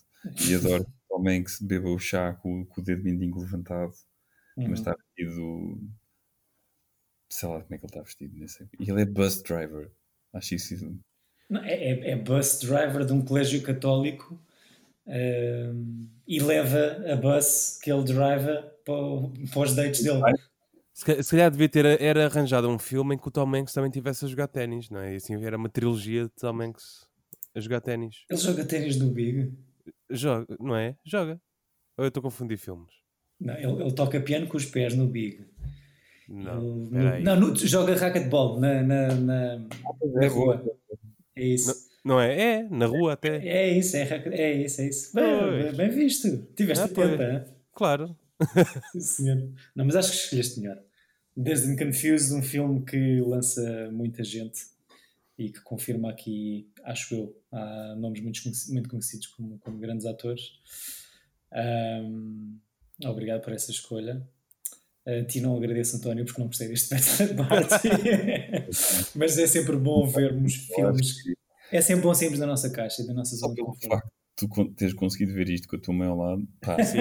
[SPEAKER 3] E adoro que o Tom Hanks beba o chá com, com o dedo mindinho levantado,
[SPEAKER 2] Uhum.
[SPEAKER 3] mas está vestido. Sei lá como é que ele está vestido, nem sei. E ele é bus driver. Acho isso.
[SPEAKER 2] É, é, é bus driver de um colégio católico ehm, e leva a bus que ele driva para, o- para os dates dele.
[SPEAKER 4] se, se calhar devia ter era arranjado um filme em que o Tom Hanks também estivesse a jogar ténis, não é? E assim era uma trilogia de Tom Hanks a jogar ténis.
[SPEAKER 2] Ele joga ténis no Big.
[SPEAKER 4] Joga, não é? Joga. Ou eu estou a confundir filmes?
[SPEAKER 2] Não, ele, ele toca piano com os pés no Big.
[SPEAKER 4] Não,
[SPEAKER 2] Ele-
[SPEAKER 4] aí.
[SPEAKER 2] não, no- joga racquetball na, na, na, na rua. É isso.
[SPEAKER 4] Não é? É, na rua até.
[SPEAKER 2] É isso, é, é isso, é isso. Bem, bem visto. Tiveste
[SPEAKER 4] Ah,
[SPEAKER 2] hein?
[SPEAKER 4] Claro.
[SPEAKER 2] Sim, senhor. Não, mas acho que escolheste melhor. Desde and Confused, um filme que lança muita gente e que confirma aqui, acho eu, há nomes muito, muito conhecidos como, como grandes atores. Ahm, obrigado por essa escolha. A ti não agradeço, António, porque não gostei deste Bad Party. mas é sempre bom vermos filmes. É sempre bom sairmos da nossa caixa e da nossa zona de conforto.
[SPEAKER 3] facto de tu teres conseguido ver isto com a tua mãe ao lado, pá,
[SPEAKER 4] Sim.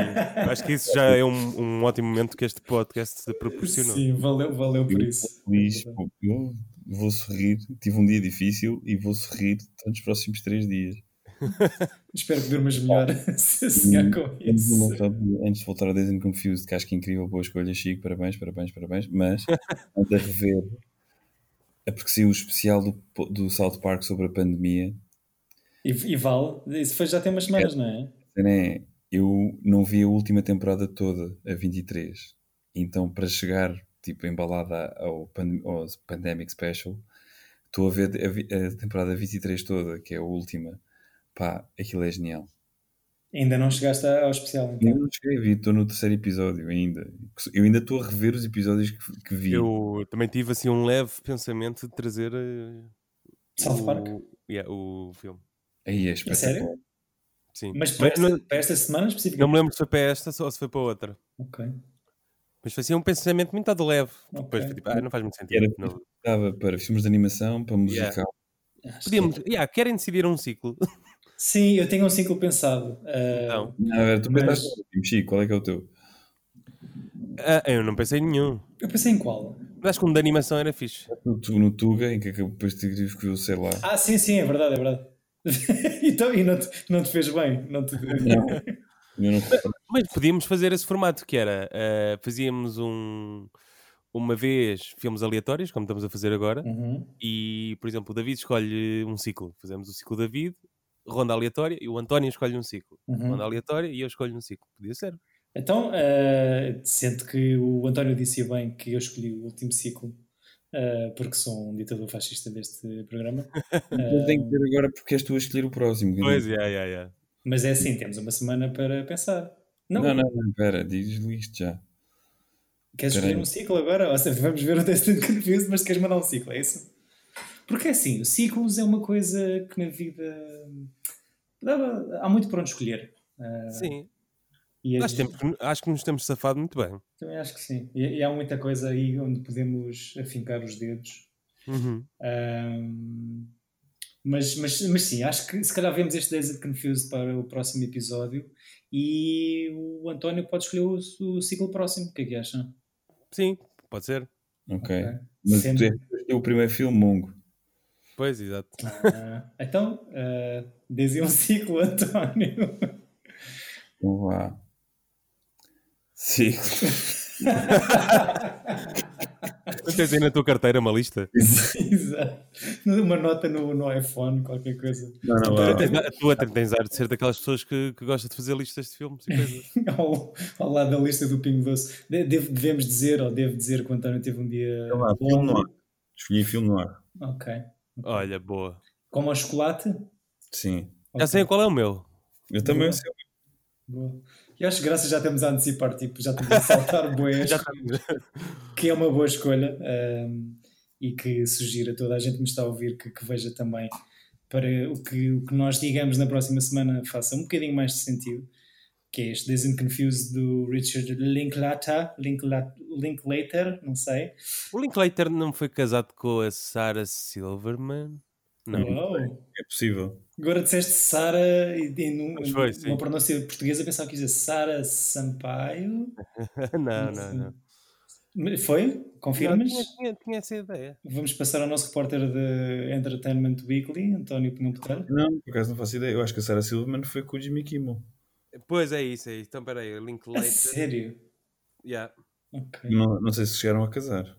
[SPEAKER 4] Acho que isso já é um, um ótimo momento que este podcast te proporcionou.
[SPEAKER 2] Sim, valeu, valeu por
[SPEAKER 3] eu
[SPEAKER 2] isso.
[SPEAKER 3] feliz, eu vou sorrir. Tive um dia difícil e vou sorrir nos próximos três dias. (laughs)
[SPEAKER 2] Espero que durmas melhor (laughs) se sonhar com isso.
[SPEAKER 3] voltar, antes de voltar a Days and Confused, que acho que é incrível, boa escolha, Chico, parabéns, parabéns, parabéns. Mas, antes de rever, é porque saiu o especial do, do South Park sobre a pandemia.
[SPEAKER 2] E, e vale, isso foi já tem umas semanas, não é?
[SPEAKER 3] A cena é, eu não vi a última temporada toda, a 23. Então, para chegar, tipo, embalada ao, pan, ao Pandemic Special, estou a ver a, a temporada 23 toda, que é a última. Pá, aquilo é genial.
[SPEAKER 2] Ainda não chegaste ao especial,
[SPEAKER 3] Eu
[SPEAKER 2] então.
[SPEAKER 3] não escrevi, estou no terceiro episódio ainda. Eu ainda estou a rever os episódios que, que vi.
[SPEAKER 4] Eu também tive assim um leve pensamento de trazer eh,
[SPEAKER 2] South
[SPEAKER 4] o,
[SPEAKER 2] Park?
[SPEAKER 4] yeah, o filme.
[SPEAKER 3] Aí é
[SPEAKER 2] sério?
[SPEAKER 3] espetacular.
[SPEAKER 4] Sim.
[SPEAKER 2] Mas para esta,
[SPEAKER 4] não,
[SPEAKER 2] para esta semana
[SPEAKER 4] não
[SPEAKER 2] especificamente?
[SPEAKER 4] me lembro se foi para esta ou se foi para outra.
[SPEAKER 2] Ok.
[SPEAKER 4] Mas foi assim um pensamento muito de leve.
[SPEAKER 2] Ok.
[SPEAKER 4] Depois foi tipo, ah, não faz muito
[SPEAKER 3] Era
[SPEAKER 4] sentido. Não.
[SPEAKER 3] Estava para filmes de animação, para musical.
[SPEAKER 4] Yeah. Podíamos, yeah, querem decidir um ciclo? (laughs)
[SPEAKER 2] Sim, eu tenho um ciclo pensado. Ah,
[SPEAKER 4] Não.
[SPEAKER 3] Não, tu
[SPEAKER 2] Mas-
[SPEAKER 3] pensaste, Chico, qual é que é o teu?
[SPEAKER 4] Ah, eu não pensei em nenhum.
[SPEAKER 2] Eu pensei em qual?
[SPEAKER 4] Mas acho que um de animação era fixe.
[SPEAKER 3] Tu no Tuga, em que acabou- depois tive que ver, sei lá.
[SPEAKER 2] Ah, sim, sim, é verdade, é verdade. (laughs) então, e não te, não te fez bem. Não te...
[SPEAKER 3] Não. Não
[SPEAKER 4] Mas podíamos fazer esse formato que era, ah, fazíamos um uma vez filmes aleatórios, como estamos a fazer agora,
[SPEAKER 2] Uhum.
[SPEAKER 4] e, por exemplo, o David escolhe um ciclo. Fazemos o ciclo David, ronda aleatória, e o António escolhe um ciclo.
[SPEAKER 2] Uhum.
[SPEAKER 4] Ronda aleatória e eu escolho um ciclo. Podia ser.
[SPEAKER 2] Então, uh, sendo que o António disse bem que eu escolhi o último ciclo, uh, porque sou um ditador fascista deste programa. (laughs)
[SPEAKER 3] Eu tenho que
[SPEAKER 2] Uh,
[SPEAKER 3] dizer agora porque és tu a escolher o próximo.
[SPEAKER 4] Pois, yeah, yeah, yeah.
[SPEAKER 2] mas é assim, temos uma semana para pensar. Não,
[SPEAKER 3] Não, não, não, pera, diz-lhe isto já.
[SPEAKER 2] queres
[SPEAKER 3] Espera
[SPEAKER 2] escolher um ciclo agora? Ou seja, vamos ver o Destined Confused, mas queres mandar um ciclo, é isso? Porque assim, ciclos é uma coisa que na vida há muito para onde escolher. Uh,
[SPEAKER 4] Sim.
[SPEAKER 2] e
[SPEAKER 4] Nós
[SPEAKER 2] as-
[SPEAKER 4] temos, acho que nos temos safado muito bem.
[SPEAKER 2] Também acho que sim. E, e há muita coisa aí onde podemos afincar os dedos.
[SPEAKER 4] Uhum.
[SPEAKER 2] Ahm, mas, mas, mas sim, acho que se calhar vemos este Desert Confused para o próximo episódio e o António pode escolher o, o ciclo próximo. O que é que acham?
[SPEAKER 4] Sim, pode ser.
[SPEAKER 3] Ok.
[SPEAKER 2] Ok.
[SPEAKER 3] Mas
[SPEAKER 2] Sendo-
[SPEAKER 3] tu és o primeiro filme, Mongo.
[SPEAKER 4] Pois, exato.
[SPEAKER 2] Ah, então, uh, dizia um ciclo, (laughs) António.
[SPEAKER 3] Então vá. Sim.
[SPEAKER 4] Tu tens aí na tua carteira uma lista? (laughs)
[SPEAKER 2] Exato. Uma nota no, no iPhone, qualquer coisa.
[SPEAKER 3] Não, não,
[SPEAKER 4] Tu,
[SPEAKER 3] vá.
[SPEAKER 4] tens, tu até tens ar de ser daquelas pessoas que, que gosta de fazer listas de filmes e coisas. (laughs)
[SPEAKER 2] ao, ao lado da lista do Pingo Doce. De- deve- devemos dizer, ou devo dizer, que o António teve um dia. Bom.
[SPEAKER 3] filme no ar. Escolhi filme no ar.
[SPEAKER 2] Ok.
[SPEAKER 4] Olha, boa.
[SPEAKER 2] Como ao chocolate?
[SPEAKER 3] Sim.
[SPEAKER 4] Já
[SPEAKER 2] Ok.
[SPEAKER 4] sei qual é o meu.
[SPEAKER 3] Eu também
[SPEAKER 2] Boa.
[SPEAKER 3] sei.
[SPEAKER 2] Boa. E acho que graças já estamos a antecipar, tipo, já estamos a saltar (laughs) boas,
[SPEAKER 4] Já estamos.
[SPEAKER 2] que é uma boa escolha ahm, e que sugiro a toda a gente que me está a ouvir que, que veja também para o que, o que nós digamos na próxima semana faça um bocadinho mais de sentido, que é este Dazed and Confused do Richard Linklater, Linkla- Linklater, não sei.
[SPEAKER 4] O Linklater não foi casado com a Sarah Silverman? Não.
[SPEAKER 2] Uau.
[SPEAKER 3] É possível.
[SPEAKER 2] Agora disseste Sara e, e num-
[SPEAKER 4] Mas foi, sim.
[SPEAKER 2] uma pronúncia portuguesa pensava que ia dizer Sara Sampaio. (laughs)
[SPEAKER 4] não, não, não.
[SPEAKER 2] Foi?
[SPEAKER 4] Não,
[SPEAKER 2] Confirmas?
[SPEAKER 4] tinha, tinha, tinha essa ideia.
[SPEAKER 2] Vamos passar ao nosso repórter de Entertainment Weekly, António Pinhão Botelho.
[SPEAKER 3] Não, por acaso não faço ideia. Eu acho que a Sarah Silverman foi com o Jimmy Kimmel.
[SPEAKER 4] Pois é isso, é isso. Então peraí, Linklater.
[SPEAKER 2] sério?
[SPEAKER 4] Yeah.
[SPEAKER 2] Ok,
[SPEAKER 3] Não, não sei se chegaram a casar.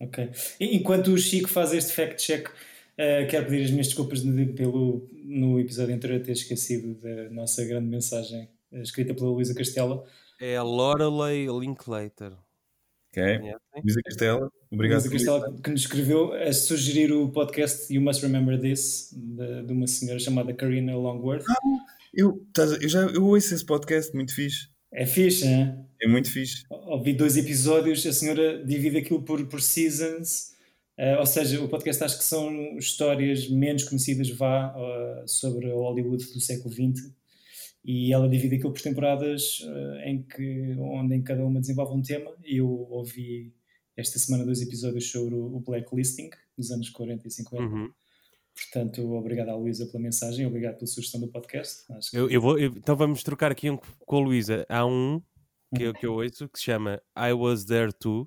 [SPEAKER 2] ok. E Enquanto o Chico faz este fact-check, eh, quero pedir as minhas desculpas de- pelo no episódio anterior ter esquecido da nossa grande mensagem eh, escrita pela Luísa Castela.
[SPEAKER 4] É a Lorelei Linklater.
[SPEAKER 3] Ok?
[SPEAKER 4] Conhecem?
[SPEAKER 3] Luísa Castela, obrigado.
[SPEAKER 2] Luísa Castela que nos escreveu a sugerir o podcast You Must Remember This, de, de uma senhora chamada Karina Longworth.
[SPEAKER 3] Eu, eu já eu ouço esse podcast, muito fixe.
[SPEAKER 2] É fixe, hein?
[SPEAKER 3] É muito fixe.
[SPEAKER 2] ouvi dois episódios, a senhora divide aquilo por, por seasons, eh, ou seja, o podcast acho que são histórias menos conhecidas vá eh, sobre a Hollywood do século XX e ela divide aquilo por temporadas eh, em que, onde em cada uma desenvolve um tema e eu ouvi esta semana dois episódios sobre o, o Blacklisting dos anos 40 e 50
[SPEAKER 4] Uhum.
[SPEAKER 2] Portanto obrigado à Luísa pela mensagem obrigado pela sugestão do podcast que
[SPEAKER 4] Eu, eu vou, eu- então vamos trocar aqui um com a Luísa. Há um que eu, que eu ouço que se chama I Was There Too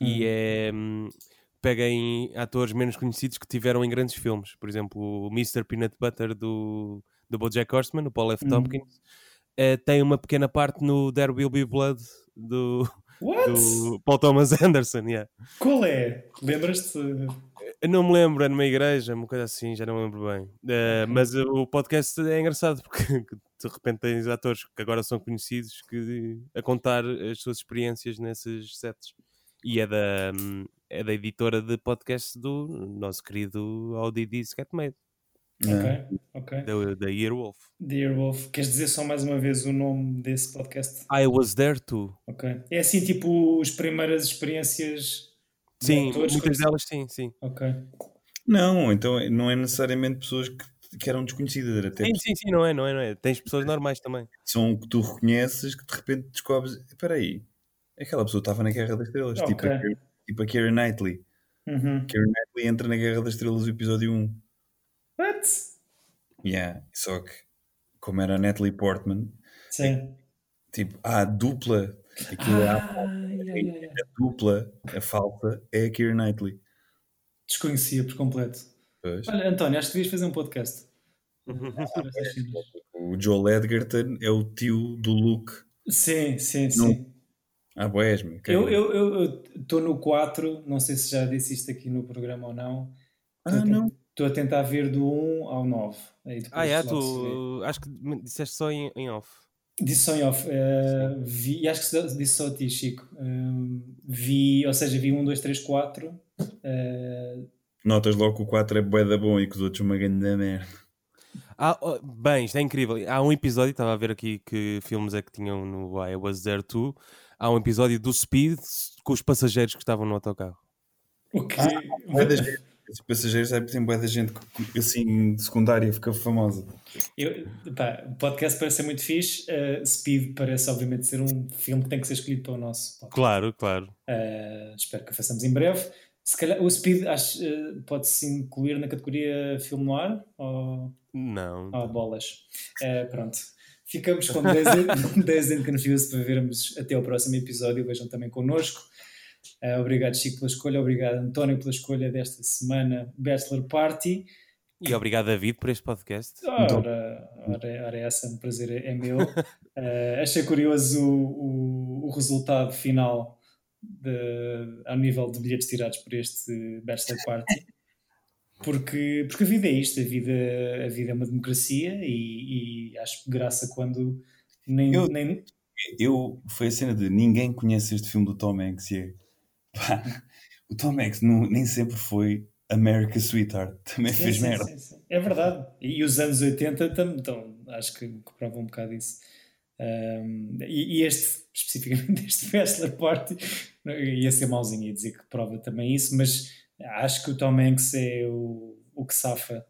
[SPEAKER 4] e
[SPEAKER 2] Hum.
[SPEAKER 4] é. hum, Pega em atores menos conhecidos que tiveram em grandes filmes. Por exemplo, o Mr. Peanut Butter do, do Bojack Horseman, o Paul F.
[SPEAKER 2] Hum.
[SPEAKER 4] Tompkins, eh, tem uma pequena parte no There Will Be Blood do, do Paul Thomas (laughs) Anderson. yeah.
[SPEAKER 2] qual é? lembras-te?
[SPEAKER 4] Eu não me lembro, é numa igreja, uma coisa assim, já não me lembro bem. Eh, mas o podcast é engraçado (laughs) porque de repente tens atores que agora são conhecidos que, a contar as suas experiências nesses sets. E é da, é da editora de podcast do nosso querido Audi Scatmade,
[SPEAKER 3] Ah,
[SPEAKER 2] ok, ok
[SPEAKER 4] da, da Earwolf.
[SPEAKER 2] Dear Wolf, queres dizer só mais uma vez o nome desse podcast?
[SPEAKER 4] I was there too.
[SPEAKER 2] Ok. É assim, tipo, as primeiras experiências
[SPEAKER 4] Sim,
[SPEAKER 2] atores,
[SPEAKER 4] muitas delas sim, sim.
[SPEAKER 2] Ok.
[SPEAKER 3] Não, então não é necessariamente pessoas que, que eram desconhecidas, era até
[SPEAKER 4] Sim, sim, sim, não é, não é, não é. Tens pessoas normais também.
[SPEAKER 3] são que tu reconheces que de repente descobres. Espera aí, aquela pessoa estava na Guerra das Estrelas, tipo,
[SPEAKER 2] Ok.
[SPEAKER 3] a, tipo a Keira Knightley.
[SPEAKER 2] Uhum.
[SPEAKER 3] Keira Knightley entra na Guerra das Estrelas no episódio 1.
[SPEAKER 2] What?
[SPEAKER 3] Yeah, só que, como era a Natalie Portman,
[SPEAKER 2] Sim.
[SPEAKER 3] tipo, ah, a dupla, aquilo é a,
[SPEAKER 2] Ah, ai, ai, ai.
[SPEAKER 3] a dupla, a falsa, é a Keira Knightley.
[SPEAKER 2] Desconhecia por completo.
[SPEAKER 3] Pois.
[SPEAKER 2] Olha, António, acho que devias fazer um podcast. (laughs)
[SPEAKER 3] O Joel Edgerton é o tio do Luke.
[SPEAKER 2] sim, sim,
[SPEAKER 3] Não.
[SPEAKER 2] sim.
[SPEAKER 3] Ah, boés, meu.
[SPEAKER 2] Eu estou no 4, não sei se já disse isto aqui no programa ou não.
[SPEAKER 3] Ah, não.
[SPEAKER 2] Estou a tentar ver do 1 ao 9. Aí depois
[SPEAKER 4] Ah, é, tu acho que me disseste só em, em off.
[SPEAKER 2] Disse só em off. Uh, vi, acho que disse só a ti, Chico. Uh, vi, ou seja, vi 1, 2, 3, 4.
[SPEAKER 3] Notas logo que o 4 é bué da bom e que os outros uma grande merda.
[SPEAKER 4] Ah, oh, bem, isto é incrível. Há um episódio, estava a ver aqui que filmes é que tinham no I Was There Too. Há um episódio do Speed com os passageiros que estavam no autocarro.
[SPEAKER 2] O quê?
[SPEAKER 3] Ah, (laughs) os passageiros é tem boa da gente assim de secundária fica famosa.
[SPEAKER 2] Eu, pá, o podcast parece ser muito fixe. Uh, Speed parece, obviamente, ser um filme que tem que ser escolhido para o nosso podcast.
[SPEAKER 4] Claro, claro.
[SPEAKER 2] Uh, espero que o façamos em breve. Se calhar o Speed acho, uh, pode-se incluir na categoria filme no ar? Ou...
[SPEAKER 4] Não.
[SPEAKER 2] Ou bolas. pronto. Ficamos com 10, 10 and Confused para vermos até o próximo episódio. Vejam também connosco. Uh, obrigado, Chico, pela escolha. Obrigado, António, pela escolha desta semana, Bachelor Party.
[SPEAKER 4] E obrigado, David, por este podcast.
[SPEAKER 2] Ora, ora, ora essa, um prazer é meu. uh, (laughs) achei curioso o, o, o resultado final de, ao nível de bilhetes tirados por este Bachelor Party. (laughs) Porque, porque a vida é isto, a vida, a vida é uma democracia e, e acho graça quando nem,
[SPEAKER 3] eu,
[SPEAKER 2] nem...
[SPEAKER 3] eu foi a cena de ninguém conhece este filme do Tom Hanks e é Pá, (laughs) o Tom Hanks não, nem sempre foi America Sweetheart, também sim, fez sim, merda. Sim,
[SPEAKER 2] é verdade. E os anos 80 também, então, acho que, que provam um bocado isso. Um, e, e, este, especificamente (laughs) este Bachelor Party, ia ser mauzinho e dizer que prova também isso, mas acho que o Tom Hanks é o, o que safa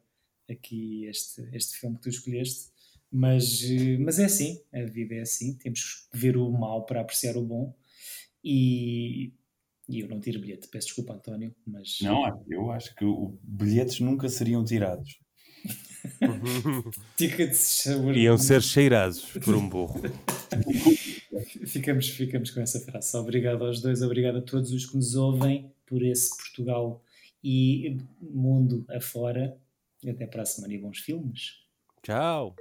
[SPEAKER 2] aqui este, este filme que tu escolheste. Mas, mas é assim, a vida é assim, temos que ver o mal para apreciar o bom. E e eu não tiro bilhete. Peço desculpa, António, mas.
[SPEAKER 3] Não, eu acho que o, bilhetes nunca seriam tirados. (laughs)
[SPEAKER 2] Tickets
[SPEAKER 4] Iam ser cheirados por um burro. (laughs)
[SPEAKER 2] ficamos, ficamos com essa frase. Obrigado aos dois, obrigado a todos os que nos ouvem por esse Portugal e mundo afora. Até para a semana e bons filmes.
[SPEAKER 4] Tchau.